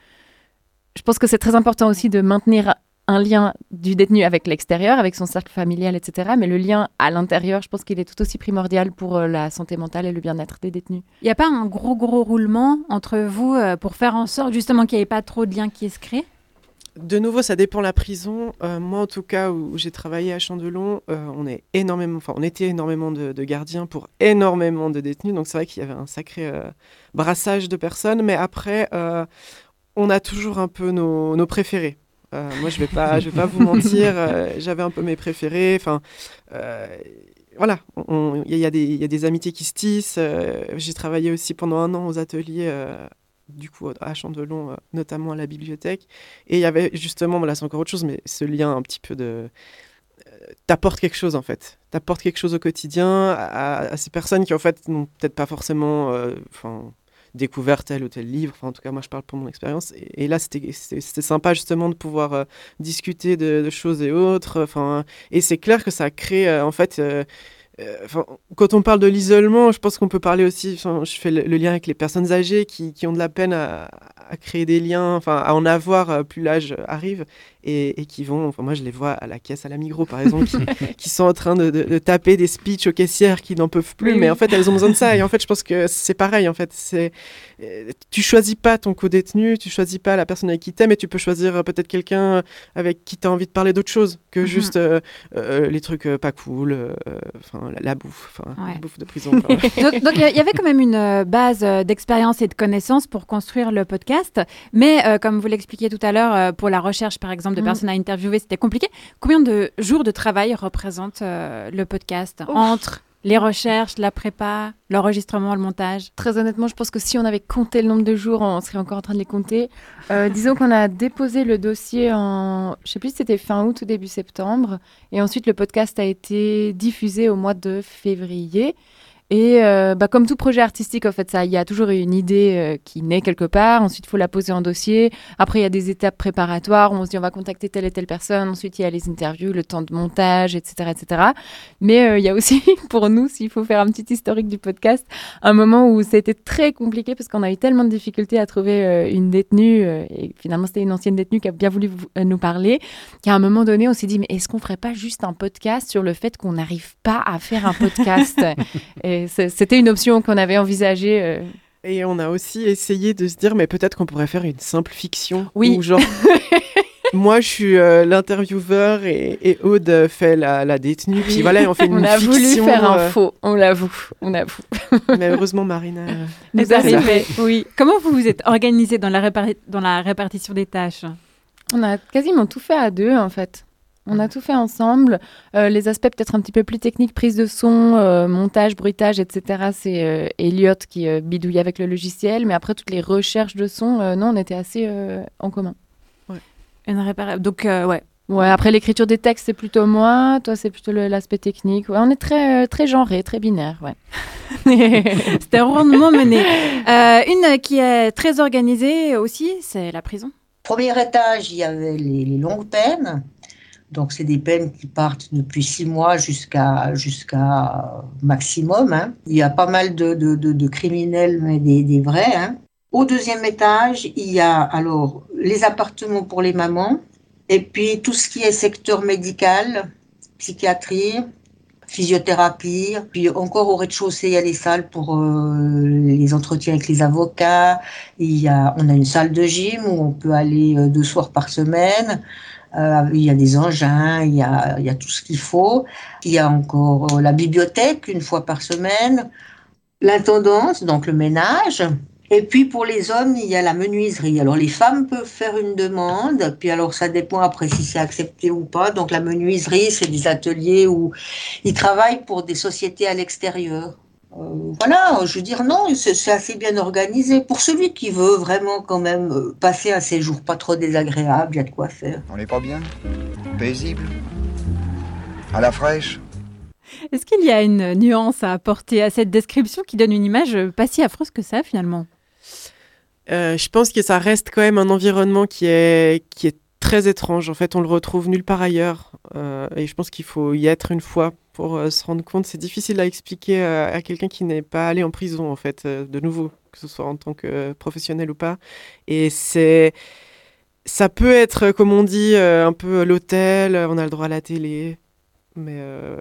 je pense que c'est très important aussi de maintenir un lien du détenu avec l'extérieur, avec son cercle familial, etc. Mais le lien à l'intérieur, je pense qu'il est tout aussi primordial pour euh, la santé mentale et le bien-être des détenus. Il n'y a pas un gros, gros roulement entre vous euh, pour faire en sorte justement qu'il n'y ait pas trop de liens qui se créent? De nouveau, ça dépend de la prison. Euh, moi, en tout cas, où j'ai travaillé à Chandelon, euh, on est énormément, enfin, on était énormément de, de gardiens pour énormément de détenus. Donc, c'est vrai qu'il y avait un sacré euh, brassage de personnes. Mais après, euh, on a toujours un peu nos, nos préférés. Euh, moi, je vais pas, je vais pas vous mentir. euh, (laughs) J'avais un peu mes préférés. Enfin, euh, voilà, il y, a des- il y a des amitiés qui se tissent. j'ai travaillé aussi pendant un an aux ateliers. du coup, à Chandelon, notamment à la bibliothèque. Et il y avait justement, là c'est encore autre chose, mais ce lien un petit peu de... T'apportes quelque chose en fait. T'apportes quelque chose au quotidien à, à ces personnes qui en fait n'ont peut-être pas forcément enfin, découvert tel ou tel livre. Enfin, en tout cas, moi je parle pour mon expérience. Et, là, c'était sympa justement de pouvoir euh, discuter de, choses et autres. Enfin, et c'est clair que ça crée euh, en fait. euh, quand on parle de l'isolement, je pense qu'on peut parler aussi, je fais le, lien avec les personnes âgées qui, qui ont de la peine à, à créer des liens, enfin, à en avoir plus l'âge arrive et, et qui vont, enfin, moi je les vois à la caisse à la Migros par exemple, qui, (laughs) qui sont en train de, de- de taper des speeches aux caissières qui n'en peuvent plus, Oui, mais oui. en fait elles ont besoin de ça et en fait je pense que c'est pareil en fait, c'est euh, tu choisis pas ton co-détenu, tu choisis pas la personne avec qui t'aimes et tu peux choisir euh, peut-être quelqu'un avec qui tu as envie de parler d'autre chose que Mhm. juste euh, euh, les trucs euh, pas cool, euh, enfin la, la bouffe, Ouais. la bouffe de prison. (laughs) donc, il y avait quand même une euh, base euh, d'expérience et de connaissances pour construire le podcast. Mais euh, comme vous l'expliquiez tout à l'heure, euh, pour la recherche, par exemple, de Mhm. personnes à interviewer, c'était compliqué. Combien de jours de travail représente euh, le podcast Ouf. entre les recherches, la prépa, l'enregistrement, le montage? Très honnêtement, je pense que si on avait compté le nombre de jours, on serait encore en train de les compter. Euh, (laughs) disons qu'on a déposé le dossier en, je sais plus si c'était fin août ou début septembre, et ensuite le podcast a été diffusé au mois de février. Et euh, bah, comme tout projet artistique, en fait, ça, il y a toujours une idée euh, qui naît quelque part. Ensuite, il faut la poser en dossier. Après, il y a des étapes préparatoires. où On se dit, on va contacter telle et telle personne. Ensuite, il y a les interviews, le temps de montage, etc., etc. Mais euh, il y a aussi, (laughs) pour nous, s'il faut faire un petit historique du podcast, un moment où c'était très compliqué parce qu'on a eu tellement de difficultés à trouver une détenue. et finalement, c'était une ancienne détenue qui a bien voulu nous parler. Qu'à un moment donné, on s'est dit, mais est-ce qu'on ferait pas juste un podcast sur le fait qu'on n'arrive pas à faire un podcast? (laughs) c'était une option qu'on avait envisagée. euh, Et on a aussi essayé de se dire, mais peut-être qu'on pourrait faire une simple fiction. Oui. Où genre, (laughs) moi, je suis euh, l'intervieweur et, et Aude fait la, la détenue. Puis voilà, on fait une on a fiction. voulu faire un euh, faux, on l'avoue, on avoue. (laughs) mais heureusement, Marina. euh, (laughs) Nous arrivait, oui. Comment vous vous êtes organisé dans la, répari- dans la répartition des tâches? On a quasiment tout fait à deux, en fait. On a tout fait ensemble. Euh, les aspects peut-être un petit peu plus techniques, prise de son, euh, montage, bruitage, etc. C'est euh, Elliot qui euh, bidouille avec le logiciel. Mais après, toutes les recherches de son, euh, non, on était assez euh, en commun. Une répara- Donc, euh, ouais. Ouais, après l'écriture des textes, c'est plutôt moi. Toi, c'est plutôt l'aspect technique. Ouais, on est très, très genré, très binaire. Ouais. (laughs) C'était rondement mené. Euh, une qui est très organisée aussi, c'est la prison. Premier étage, il y avait les, les longues peines. Donc, c'est des peines qui partent depuis six mois jusqu'à jusqu'à maximum. hein. Il y a pas mal de, de, de- criminels, mais des, des vrais. hein. Au deuxième étage, il y a alors les appartements pour les mamans, et puis tout ce qui est secteur médical, psychiatrie, physiothérapie. Puis encore au rez-de-chaussée, il y a les salles pour euh, les entretiens avec les avocats. Il y a, on a une salle de gym où on peut aller euh, deux soirs par semaine. Euh, il y a des engins, il y a, il y a tout ce qu'il faut. Il y a encore euh, la bibliothèque une fois par semaine, l'intendance, donc le ménage. Et puis pour les hommes, il y a la menuiserie. Alors les femmes peuvent faire une demande, puis alors ça dépend après si c'est accepté ou pas. Donc la menuiserie, c'est des ateliers où ils travaillent pour des sociétés à l'extérieur. Euh, voilà, je veux dire, non, c'est assez bien organisé. Pour celui qui veut vraiment quand même euh, passer un séjour pas trop désagréable, il y a de quoi faire. On n'est pas bien? Paisible? À la fraîche? Est-ce qu'il y a une nuance à apporter à cette description qui donne une image pas si affreuse que ça finalement? Euh, je pense que ça reste quand même un environnement qui est, qui est très étrange. En fait, on le retrouve nulle part ailleurs. Euh, et je pense qu'il faut y être une fois pour euh, se rendre compte. C'est difficile à expliquer euh, à quelqu'un qui n'est pas allé en prison, en fait, de nouveau, que ce soit en tant que professionnel ou pas. Et c'est. Ça peut être, comme on dit, un peu l'hôtel, on a le droit à la télé. Mais euh,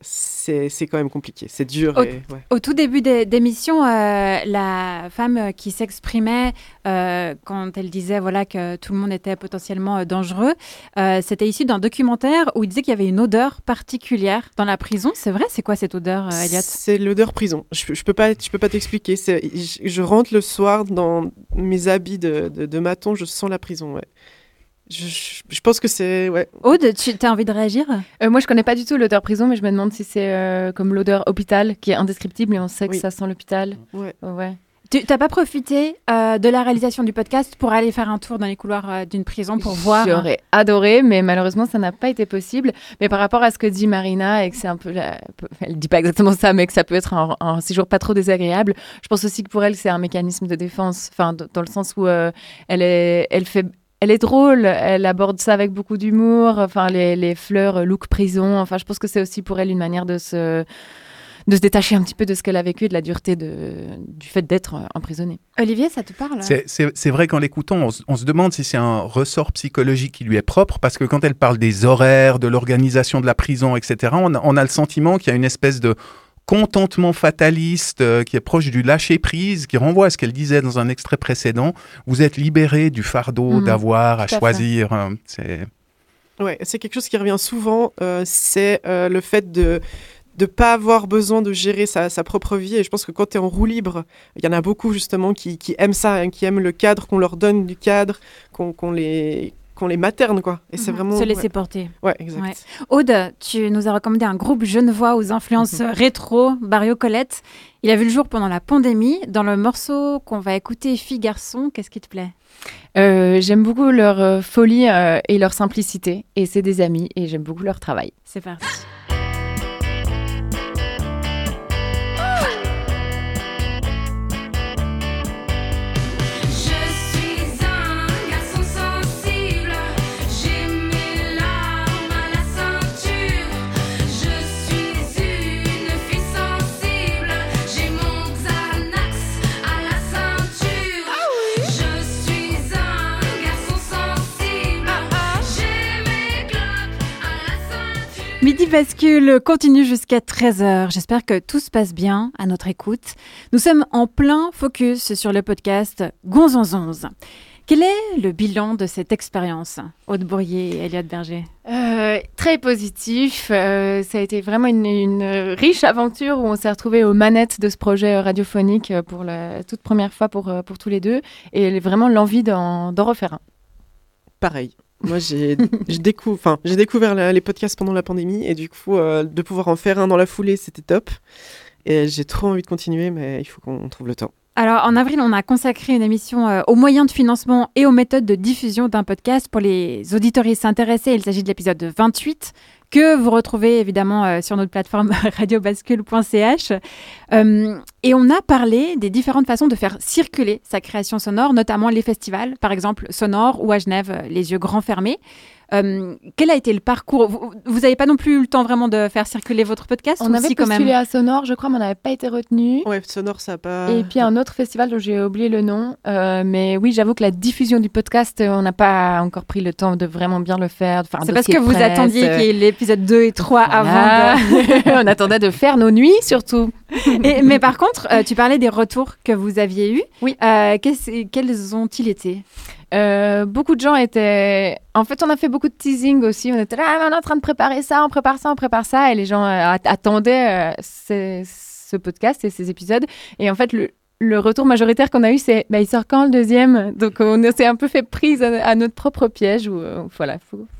c'est quand même compliqué. C'est dur. Au- et, ouais. Au tout début des- d'émission, euh, la femme qui s'exprimait euh, quand elle disait voilà que tout le monde était potentiellement euh, dangereux, euh, c'était issu d'un documentaire où il disait qu'il y avait une odeur particulière dans la prison. C'est vrai? C'est quoi cette odeur, euh, Elliot? C'est l'odeur prison. Je, je peux pas, je peux pas t'expliquer. Je, je rentre le soir dans mes habits de, de, de maton, je sens la prison. Ouais. Je, pense que c'est ouais. Aude, tu as envie de réagir? Euh, moi, je connais pas du tout l'odeur prison, mais je me demande si c'est euh, comme l'odeur hôpital, qui est indescriptible et on sait que Oui. ça sent l'hôpital. Ouais. ouais. Tu n'as pas profité euh, de la réalisation du podcast pour aller faire un tour dans les couloirs euh, d'une prison pour voir J'aurais adoré, mais malheureusement, ça n'a pas été possible. Mais par rapport à ce que dit Marina, et que c'est un peu. la- Elle dit pas exactement ça, mais que ça peut être un, un séjour pas trop désagréable. Je pense aussi que pour elle, c'est un mécanisme de défense. Enfin, dans le sens où euh, elle, est, elle fait. Elle est drôle, elle aborde ça avec beaucoup d'humour, enfin les, les fleurs euh, look prison, enfin je pense que c'est aussi pour elle une manière de se, de se détacher un petit peu de ce qu'elle a vécu et de la dureté de, du fait d'être euh, emprisonnée. Olivier, ça te parle? C'est- C'est c'est vrai qu'en l'écoutant, on, se- on se demande si c'est un ressort psychologique qui lui est propre, parce que quand elle parle des horaires, de l'organisation de la prison, etc., on a, on a le sentiment qu'il y a une espèce de contentement fataliste euh, qui est proche du lâcher-prise, qui renvoie à ce qu'elle disait dans un extrait précédent. Vous êtes libéré du fardeau Mhm, d'avoir à choisir. euh, c'est... Ouais, c'est quelque chose qui revient souvent. euh, c'est euh, le fait de de pas avoir besoin de gérer sa, sa propre vie. Et je pense que quand tu es en roue libre, il y en a beaucoup justement qui, qui aiment ça, hein, qui aiment le cadre, qu'on leur donne du cadre, qu'on qu'on les qu'on les materne quoi. Et c'est Mhm. vraiment Se laisser ouais. porter. Ouais, exact. Ouais. Aude, tu nous as recommandé un groupe genevois aux influences rétro, Barrio Colette. Il a vu le jour pendant la pandémie. Dans le morceau qu'on va écouter, Fille Garçon, qu'est-ce qui te plaît? Euh, j'aime beaucoup leur euh, folie euh, et leur simplicité, et c'est des amis, et j'aime beaucoup leur travail. C'est parti. Midi Bascule continue jusqu'à 13h. J'espère que tout se passe bien à notre écoute. Nous sommes en plein focus sur le podcast Gonzonzonze. Quel est le bilan de cette expérience Aude Bourrier et Elliot Berger? Euh, très positif. euh, ça a été vraiment une, une riche aventure où on s'est retrouvés aux manettes de ce projet euh, radiophonique pour la toute première fois pour, pour tous les deux, et vraiment l'envie d'en refaire un. Pareil. Moi, j'ai (laughs) découvert les podcasts pendant la pandémie et du coup, euh, de pouvoir en faire un dans la foulée, c'était top. Et j'ai trop envie de continuer, mais il faut qu'on trouve le temps. Alors, en avril, on a consacré une émission euh, aux moyens de financement et aux méthodes de diffusion d'un podcast pour les auditoristes intéressés. Il s'agit de l'épisode 28 que vous retrouvez évidemment euh, sur notre plateforme (laughs) radiobascule.ch. Euh, et on a parlé des différentes façons de faire circuler sa création sonore, notamment les festivals, par exemple Sonore ou à Genève, euh, les yeux grands fermés. Euh, quel a été le parcours Vous n'avez pas non plus eu le temps vraiment de faire circuler votre podcast On avait si, quand postulé même à Sonore, je crois, mais on n'avait pas été retenu. Ouais, Sonore, ça a pas. Et puis un autre festival dont j'ai oublié le nom. Euh, mais oui, j'avoue que la diffusion du podcast, on n'a pas encore pris le temps de vraiment bien le faire. C'est parce que vous attendiez qu'il y ait l'épisode 2 et 3 voilà. avant de... (laughs) on attendait de faire nos nuits surtout. (laughs) Et- mais par contre, euh, tu parlais des retours que vous aviez eus. Oui. Euh, quels ont-ils été? Euh, beaucoup de gens étaient. En fait, on a fait beaucoup de teasing aussi. On était là, Ah, on est en train de préparer ça, on prépare ça, on prépare ça. Et les gens euh, at- attendaient euh, ce podcast et ces épisodes. Et en fait, le, retour majoritaire qu'on a eu, c'est bah, il sort quand le deuxième? Donc, on s'est un peu fait prise à, notre propre piège. Où, voilà,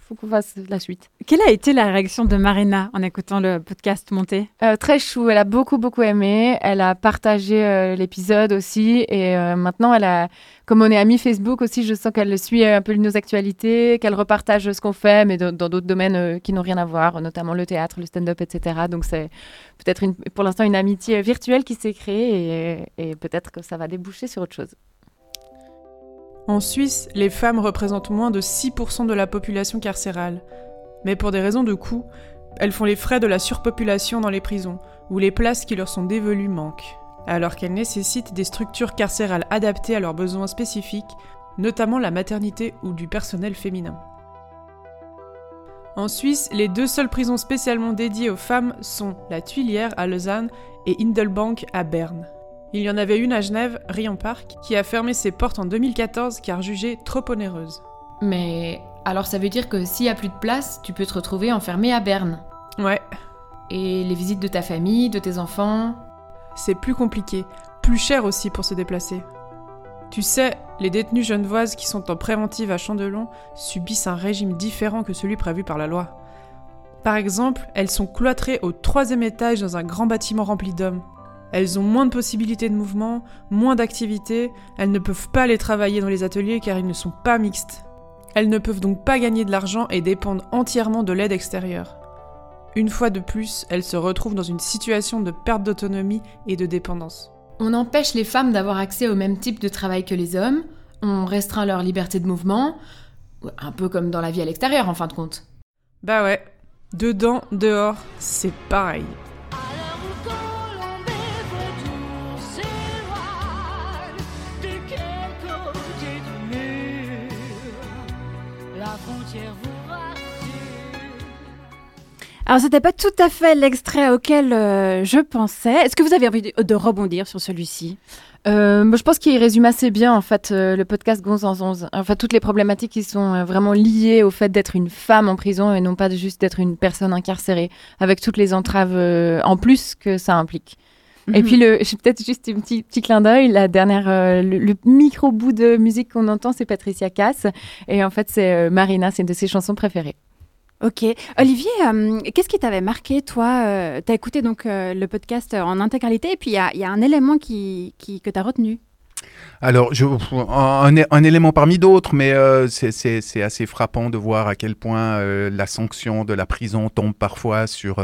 faut qu'on fasse la suite. Quelle a été la réaction de Marina en écoutant le podcast monter Euh, très chou, elle a beaucoup beaucoup aimé, elle a partagé euh, l'épisode aussi et euh, maintenant elle a, comme on est amis Facebook aussi, je sens qu'elle suit un peu nos actualités, qu'elle repartage ce qu'on fait mais dans d'autres domaines euh, qui n'ont rien à voir, notamment le théâtre, le stand-up, etc. Donc c'est peut-être une- pour l'instant une amitié virtuelle qui s'est créée et, et peut-être que ça va déboucher sur autre chose. En Suisse, les femmes représentent moins de 6% de la population carcérale. Mais pour des raisons de coût, elles font les frais de la surpopulation dans les prisons, où les places qui leur sont dévolues manquent, alors qu'elles nécessitent des structures carcérales adaptées à leurs besoins spécifiques, notamment la maternité ou du personnel féminin. En Suisse, les deux seules prisons spécialement dédiées aux femmes sont la Tuilière à Lausanne et Indelbank à Berne. Il y en avait une à Genève, Rion Park, qui a fermé ses portes en 2014 car jugée trop onéreuse. Mais alors ça veut dire que s'il y a plus de place, tu peux te retrouver enfermé à Berne. Ouais, Et les visites de ta famille, de tes enfants? C'est plus compliqué, plus cher aussi pour se déplacer. Tu sais, les détenues genevoises qui sont en préventive à Chandelon subissent un régime différent que celui prévu par la loi. Par exemple, elles sont cloîtrées au troisième étage dans un grand bâtiment rempli d'hommes. Elles ont moins de possibilités de mouvement, moins d'activités, elles ne peuvent pas aller travailler dans les ateliers car ils ne sont pas mixtes. Elles ne peuvent donc pas gagner de l'argent et dépendent entièrement de l'aide extérieure. Une fois de plus, elles se retrouvent dans une situation de perte d'autonomie et de dépendance. On empêche les femmes d'avoir accès au même type de travail que les hommes, on restreint leur liberté de mouvement, un peu comme dans la vie à l'extérieur en fin de compte. Bah ouais, dedans, dehors, c'est pareil. Alors, c'était pas tout à fait l'extrait auquel euh, je pensais. Est-ce que vous avez envie de, de rebondir sur celui-ci? Euh, moi, je pense qu'il résume assez bien en fait euh, le podcast Gonz en Onze. En fait, toutes les problématiques qui sont euh, vraiment liées au fait d'être une femme en prison et non pas juste d'être une personne incarcérée, avec toutes les entraves en plus que ça implique. Et Mhm. puis, le, (laughs) j'ai peut-être juste un petit, petit clin d'œil. La dernière, le, le micro bout de musique qu'on entend, c'est Patricia Cass. Et en fait, c'est Marina, c'est une de ses chansons préférées. Ok. Olivier, euh, qu'est-ce qui t'avait marqué, toi euh, T'as écouté donc euh, le podcast euh, en intégralité et puis il y a, un élément qui, que t'as retenu? Alors, un, élément parmi d'autres, mais c'est- assez frappant de voir à quel point la sanction de la prison tombe parfois sur,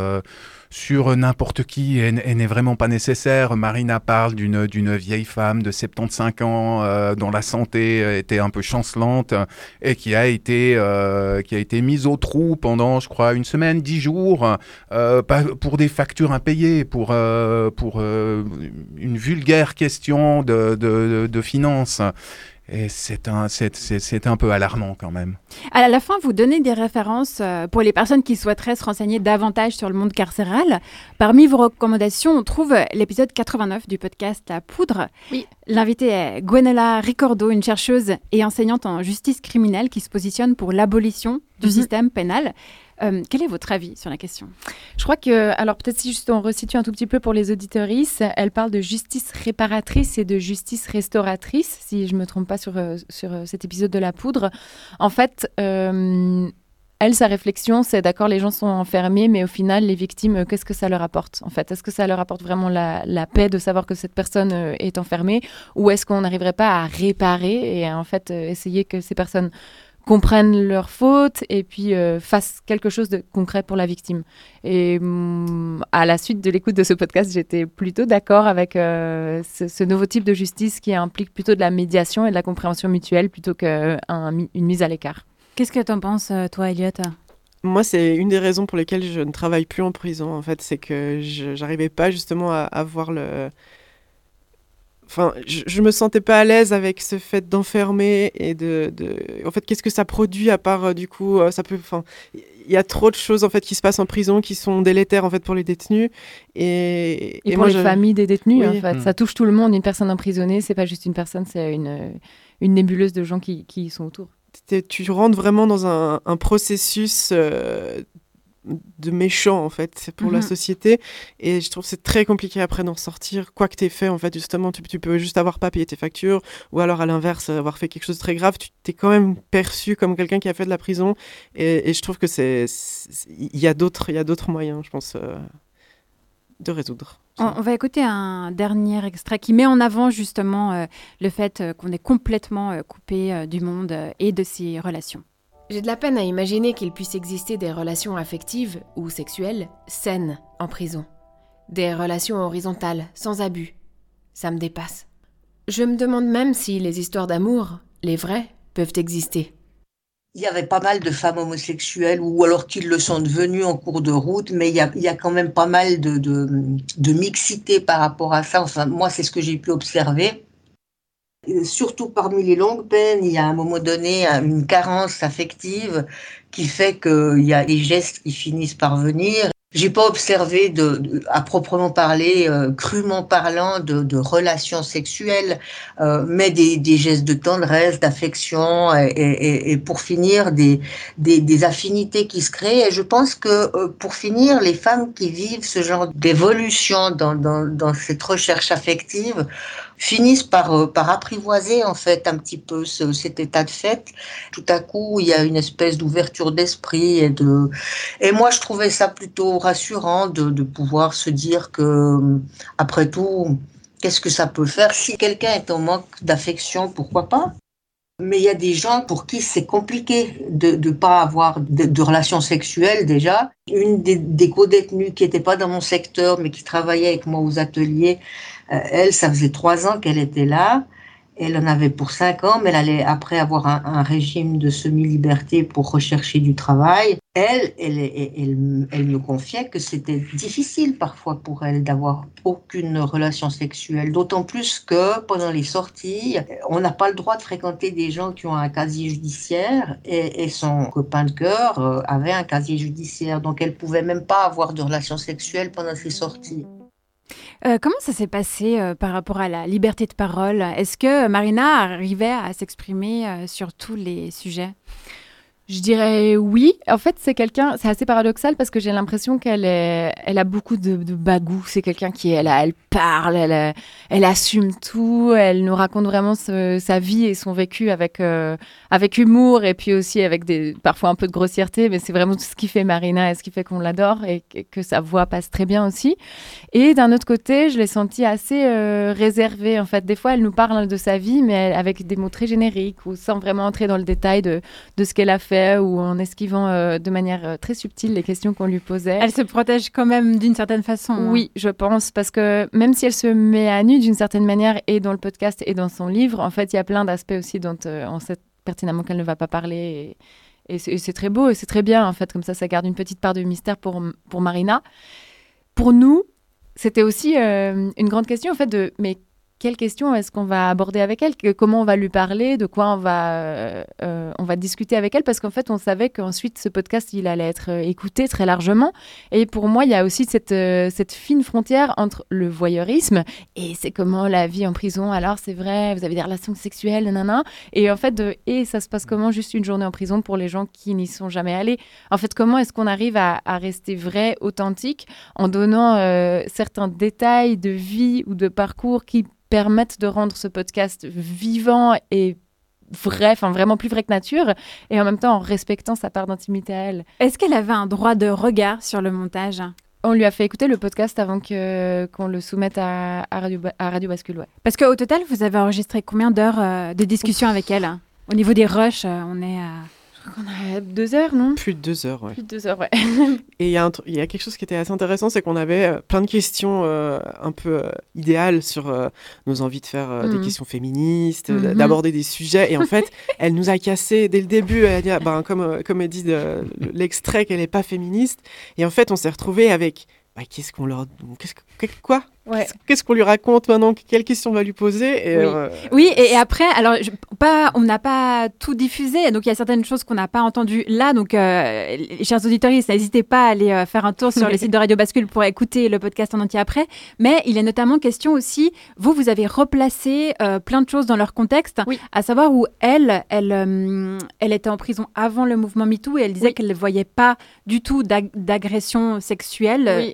sur n'importe qui et, n'est vraiment pas nécessaire. Marina parle d'une d'une vieille femme de 75 ans euh, dont la santé était un peu chancelante et qui a été, euh, qui a été mise au trou pendant, je crois, une semaine, dix jours, euh, pour des factures impayées, pour, euh, pour euh, une vulgaire question de, de, de finances. Et c'est un, c'est, c'est, c'est un peu alarmant quand même. À la fin, vous donnez des références euh, pour les personnes qui souhaiteraient se renseigner davantage sur le monde carcéral. Parmi vos recommandations, on trouve l'épisode 89 du podcast La Poudre. Oui. L'invitée est Gwenella Ricordo, une chercheuse et enseignante en justice criminelle qui se positionne pour l'abolition du Mhm. système pénal. Euh, quel est votre avis sur la question? Je crois que, alors peut-être si juste on resitue un tout petit peu pour les auditorices, elle parle de justice réparatrice et de justice restauratrice, si je me trompe pas sur, euh, sur euh, cet épisode de la poudre. En fait, elle, sa réflexion, c'est d'accord, les gens sont enfermés, mais au final, les victimes, qu'est-ce que ça leur apporte En fait, est-ce que ça leur apporte vraiment la, la paix de savoir que cette personne est enfermée, ou est-ce qu'on n'arriverait pas à réparer et en fait essayer que ces personnes comprennent leurs fautes et puis euh, fassent quelque chose de concret pour la victime. Et hum, à la suite de l'écoute de ce podcast, j'étais plutôt d'accord avec euh, ce, ce nouveau type de justice qui implique plutôt de la médiation et de la compréhension mutuelle plutôt qu'une mise à l'écart. Qu'est-ce que tu en penses, euh, toi, Elliot Moi, c'est une des raisons pour lesquelles je ne travaille plus en prison, en fait. C'est que je n'arrivais pas justement à, à voir le. Enfin, je, je me sentais pas à l'aise avec ce fait d'enfermer et de, de- En fait, qu'est-ce que ça produit à part, euh, du coup, euh, ça peut. Enfin, il y a trop de choses en fait qui se passent en prison qui sont délétères en fait pour les détenus et, Et, pour moi, les je- familles des détenus, Oui. en fait, Mm. ça touche tout le monde. Une personne emprisonnée, c'est pas juste une personne, c'est une, une nébuleuse de gens qui, qui sont autour. tu rentres vraiment dans un, un processus euh, de méchant en fait. Pour la Mhm. société. Et je trouve que c'est très compliqué après d'en sortir quoi que t'aies fait en fait justement. Tu, tu peux juste avoir pas payé tes factures. Ou alors à l'inverse avoir fait quelque chose de très grave. Tu t'es quand même perçu comme quelqu'un qui a fait de la prison. Et, et je trouve que c'est il y a d'autres il y a d'autres moyens je pense euh, de résoudre On, on va écouter un dernier extrait qui met en avant justement euh, le fait euh, qu'on est complètement euh, coupé du monde et de ses relations. J'ai de la peine à imaginer qu'il puisse exister des relations affectives ou sexuelles saines en prison. Des relations horizontales, sans abus. Ça me dépasse. Je me demande même si les histoires d'amour, les vrais, peuvent exister. Il y avait pas mal de femmes homosexuelles, ou alors qu'ils le sont devenues en cours de route, mais il y a, quand même pas mal de, de, de mixité par rapport à ça. Enfin, moi, c'est ce que j'ai pu observer. Surtout parmi les longues peines, il y a à un moment donné un- une carence affective qui fait qu'il y a des gestes qui finissent par venir. J'ai pas observé de, à proprement parler, euh, crûment parlant, de, relations sexuelles, euh, mais des, gestes de tendresse, d'affection, et, pour finir, des, affinités qui se créent. Et je pense que euh, pour finir, les femmes qui vivent ce genre d'évolution dans cette recherche affective finissent par, euh, par apprivoiser en fait un petit peu ce- cet état de fait. Tout à coup, il y a une espèce d'ouverture d'esprit et de et moi je trouvais ça plutôt rassurant de, de pouvoir se dire que après tout, qu'est-ce que ça peut faire? Si quelqu'un est en manque d'affection, pourquoi pas? Mais il y a des gens pour qui c'est compliqué de ne pas avoir de, relations sexuelles déjà. Une des, des co-détenues qui n'était pas dans mon secteur mais qui travaillait avec moi aux ateliers, euh, elle, ça faisait trois ans qu'elle était là. Elle en avait pour cinq ans, mais elle allait après avoir un, régime de semi-liberté pour rechercher du travail. Elle, elle, elle, elle, elle me confiait que c'était difficile parfois pour elle d'avoir aucune relation sexuelle, d'autant plus que pendant les sorties, on n'a pas le droit de fréquenter des gens qui ont un casier judiciaire et, et son copain de cœur euh, avait un casier judiciaire, donc elle pouvait même pas avoir de relation sexuelle pendant ses sorties. Euh, comment ça s'est passé euh, par rapport à la liberté de parole? Est-ce que Marina arrivait à s'exprimer euh, sur tous les sujets? Je dirais oui. En fait, c'est quelqu'un, c'est assez paradoxal parce que j'ai l'impression qu'elle elle a beaucoup de, bagou. C'est quelqu'un qui, elle, parle, elle, elle assume tout, elle nous raconte vraiment sa vie et son vécu avec, euh, avec humour et puis aussi avec des, parfois un peu de grossièreté, mais c'est vraiment ce qui fait Marina et ce qui fait qu'on l'adore et que, sa voix passe très bien aussi. Et d'un autre côté, je l'ai sentie assez euh, réservée. En fait, des fois, elle nous parle de sa vie, mais avec des mots très génériques ou sans vraiment entrer dans le détail de, de ce qu'elle a fait ou en esquivant euh, de manière euh, très subtile les questions qu'on lui posait. Elle se protège quand même d'une certaine façon. hein. Oui, je pense, parce que même si elle se met à nu d'une certaine manière, et dans le podcast et dans son livre, en fait, il y a plein d'aspects aussi dont euh, on sait pertinemment qu'elle ne va pas parler. Et, c'est et c'est très beau et c'est très bien, en fait, comme ça, ça garde une petite part de mystère pour, pour Marina. Pour nous, c'était aussi euh, une grande question, en fait, de mais quelles questions est-ce qu'on va aborder avec elle? Comment on va lui parler? De quoi on va, euh, euh, on va discuter avec elle? Parce qu'en fait, on savait qu'ensuite, ce podcast, il allait être euh, écouté très largement. Et pour moi, il y a aussi cette, cette fine frontière entre le voyeurisme et c'est comment la vie en prison. Alors, c'est vrai, vous avez des relations sexuelles, nanana. Et en fait, et ça se passe comment juste une journée en prison pour les gens qui n'y sont jamais allés? En fait, comment est-ce qu'on arrive à, rester vrai, authentique, en donnant certains détails de vie ou de parcours qui permettent de rendre ce podcast vivant et vrai, enfin vraiment plus vrai que nature, et en même temps en respectant sa part d'intimité à elle. Est-ce qu'elle avait un droit de regard sur le montage? On lui a fait écouter le podcast avant que qu'on le soumette à, à Radio, à Radio Bascule. Ouais. Parce qu'au total, vous avez enregistré combien d'heures euh, de discussion avec elle? Hein Au niveau des rushs, euh, on est à... On a deux heures, non? Plus de deux heures, ouais. Plus de deux heures, ouais. (laughs) Et il y, a un tr- il y a quelque chose qui était assez intéressant, c'est qu'on avait euh, plein de questions euh, un peu euh, idéales sur nos envies de faire des Mhm. questions féministes, Mhm. d'aborder des sujets. Et en fait, (laughs) elle nous a cassé dès le début. Elle a dit, ah, ben, comme, comme elle dit de- l'extrait, qu'elle n'est pas féministe. Et en fait, on s'est retrouvé avec bah, qu'est-ce qu'on leur. Qu'est-ce que- que- quoi? Ouais. Qu'est-ce qu'on lui raconte maintenant Quelles questions on va lui poser et, Oui. euh, Oui, et, après, alors, je- pas, on n'a pas tout diffusé, donc il y a certaines choses qu'on n'a pas entendues là. Donc, euh, chers auditeurs, n'hésitez pas à aller euh, faire un tour sur le (laughs) site de Radio Bascule pour écouter le podcast en entier après. Mais il est notamment question aussi, vous, vous avez replacé euh, plein de choses dans leur contexte, à savoir où elle, elle, elle était en prison avant le mouvement MeToo et elle disait qu'elle ne voyait pas du tout d'ag- d'agression sexuelle. Oui.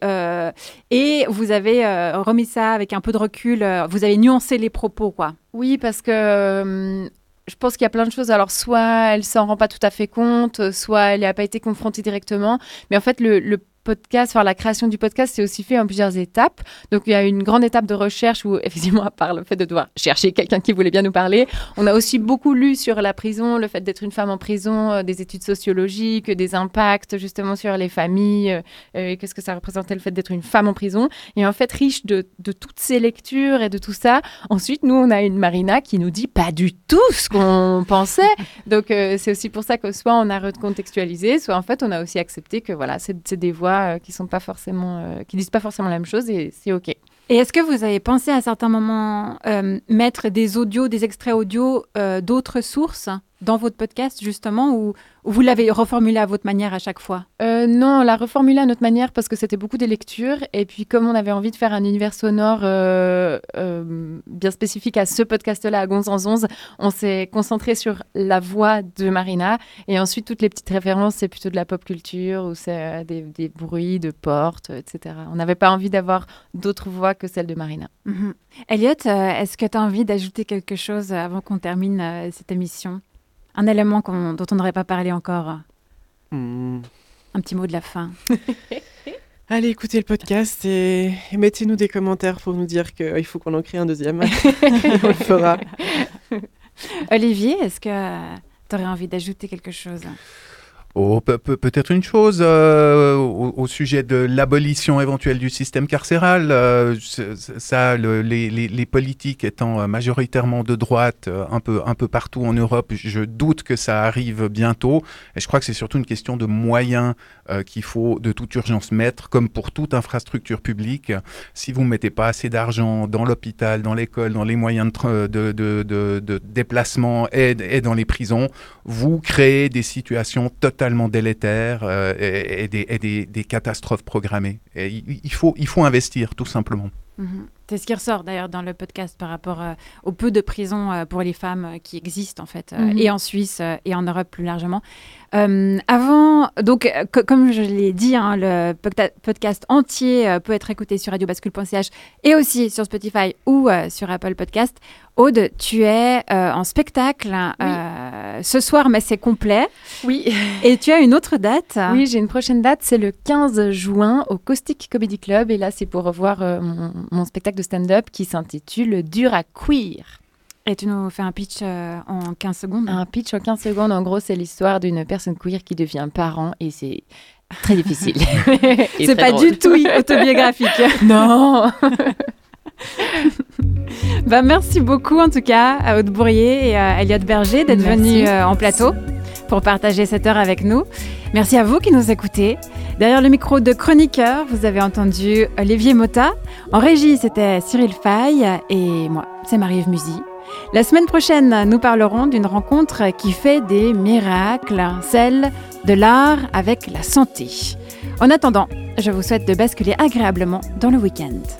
et vous avez remis ça avec un peu de recul, euh, vous avez nuancé les propos, quoi. Oui, parce que euh, je pense qu'il y a plein de choses. Alors, soit elle s'en rend pas tout à fait compte, soit elle n'a pas été confrontée directement. Mais en fait, le, le podcast, enfin la création du podcast, c'est aussi fait en plusieurs étapes. Donc il y a une grande étape de recherche où, (laughs) effectivement, à part le fait de devoir chercher quelqu'un qui voulait bien nous parler, on a aussi beaucoup lu sur la prison, le fait d'être une femme en prison, euh, des études sociologiques, des impacts justement sur les familles, euh, qu'est-ce que ça représentait le fait d'être une femme en prison. Et en fait, riche de, de toutes ces lectures et de tout ça, ensuite, nous, on a une Marina qui nous dit pas du tout ce qu'on (laughs) pensait. Donc euh, c'est aussi pour ça que soit on a recontextualisé, soit en fait on a aussi accepté que voilà, c'est des voix euh, qui sont pas forcément, euh, qui disent pas forcément la même chose et c'est ok. Et est-ce que vous avez pensé à certains moments euh, mettre des audios, des extraits audio d'autres sources? Dans votre podcast justement ou, ou vous l'avez reformulé à votre manière à chaque fois? Euh, non, on l'a reformulé à notre manière parce que c'était beaucoup des lectures. Et puis, comme on avait envie de faire un univers sonore euh, euh, bien spécifique à ce podcast-là, à Gonz en Onze, on s'est concentré sur la voix de Marina. Et ensuite, toutes les petites références, c'est plutôt de la pop culture ou c'est des, des bruits de portes, etc. On n'avait pas envie d'avoir d'autres voix que celle de Marina. Mhm. Elliot, est-ce que tu as envie d'ajouter quelque chose avant qu'on termine cette émission? Un élément dont on n'aurait pas parlé encore Hmm. Un petit mot de la fin. (laughs) Allez, écoutez le podcast et, et mettez-nous des commentaires pour nous dire qu'il faut qu'on en crée un deuxième. (laughs) On le fera. Olivier, est-ce que tu aurais envie d'ajouter quelque chose? Oh, pe- pe- peut-être une chose euh, au, sujet de l'abolition éventuelle du système carcéral. euh, ça, le- les, politiques étant euh, majoritairement de droite, un peu un peu partout en Europe, je doute que ça arrive bientôt. Et je crois que c'est surtout une question de moyens qu'il faut de toute urgence mettre, comme pour toute infrastructure publique. Si vous ne mettez pas assez d'argent dans l'hôpital, dans l'école, dans les moyens de- de- de déplacement et, et dans les prisons, vous créez des situations totalement délétères euh, et, et des, et des- des catastrophes programmées. Et il, faut, il faut investir, tout simplement. Mhm. C'est ce qui ressort d'ailleurs dans le podcast par rapport euh, au peu de prisons euh, pour les femmes euh, qui existent en fait, euh, Mhm. et en Suisse euh, et en Europe plus largement. Euh, avant, donc euh, co- comme je l'ai dit, hein, le podca- podcast entier euh, peut être écouté sur radiobascule.ch et aussi sur Spotify ou euh, sur Apple Podcast. Aude, tu es euh, en spectacle euh, ce soir, mais c'est complet. Oui. (laughs) Et tu as une autre date Oui, j'ai une prochaine date, c'est le 15 juin au Caustic Comedy Club. Et là, c'est pour revoir mon, mon spectacle de stand-up qui s'intitule Dur à cuire. Et tu nous fais un pitch euh, en 15 secondes Un pitch en 15 secondes, en gros, c'est l'histoire d'une personne queer qui devient parent et c'est très difficile. (laughs) C'est pas drôle. du tout (laughs) autobiographique. Non (laughs) Bah, merci beaucoup en tout cas à Aude Bourrier et à Elliot Berger d'être venus euh, en plateau pour partager cette heure avec nous. Merci à vous qui nous écoutez. Derrière le micro de chroniqueur, vous avez entendu Olivier Mota. En régie, c'était Cyril Fay et moi, c'est Marie-Ève Musy. La semaine prochaine, nous parlerons d'une rencontre qui fait des miracles, celle de l'art avec la santé. En attendant, je vous souhaite de basculer agréablement dans le week-end.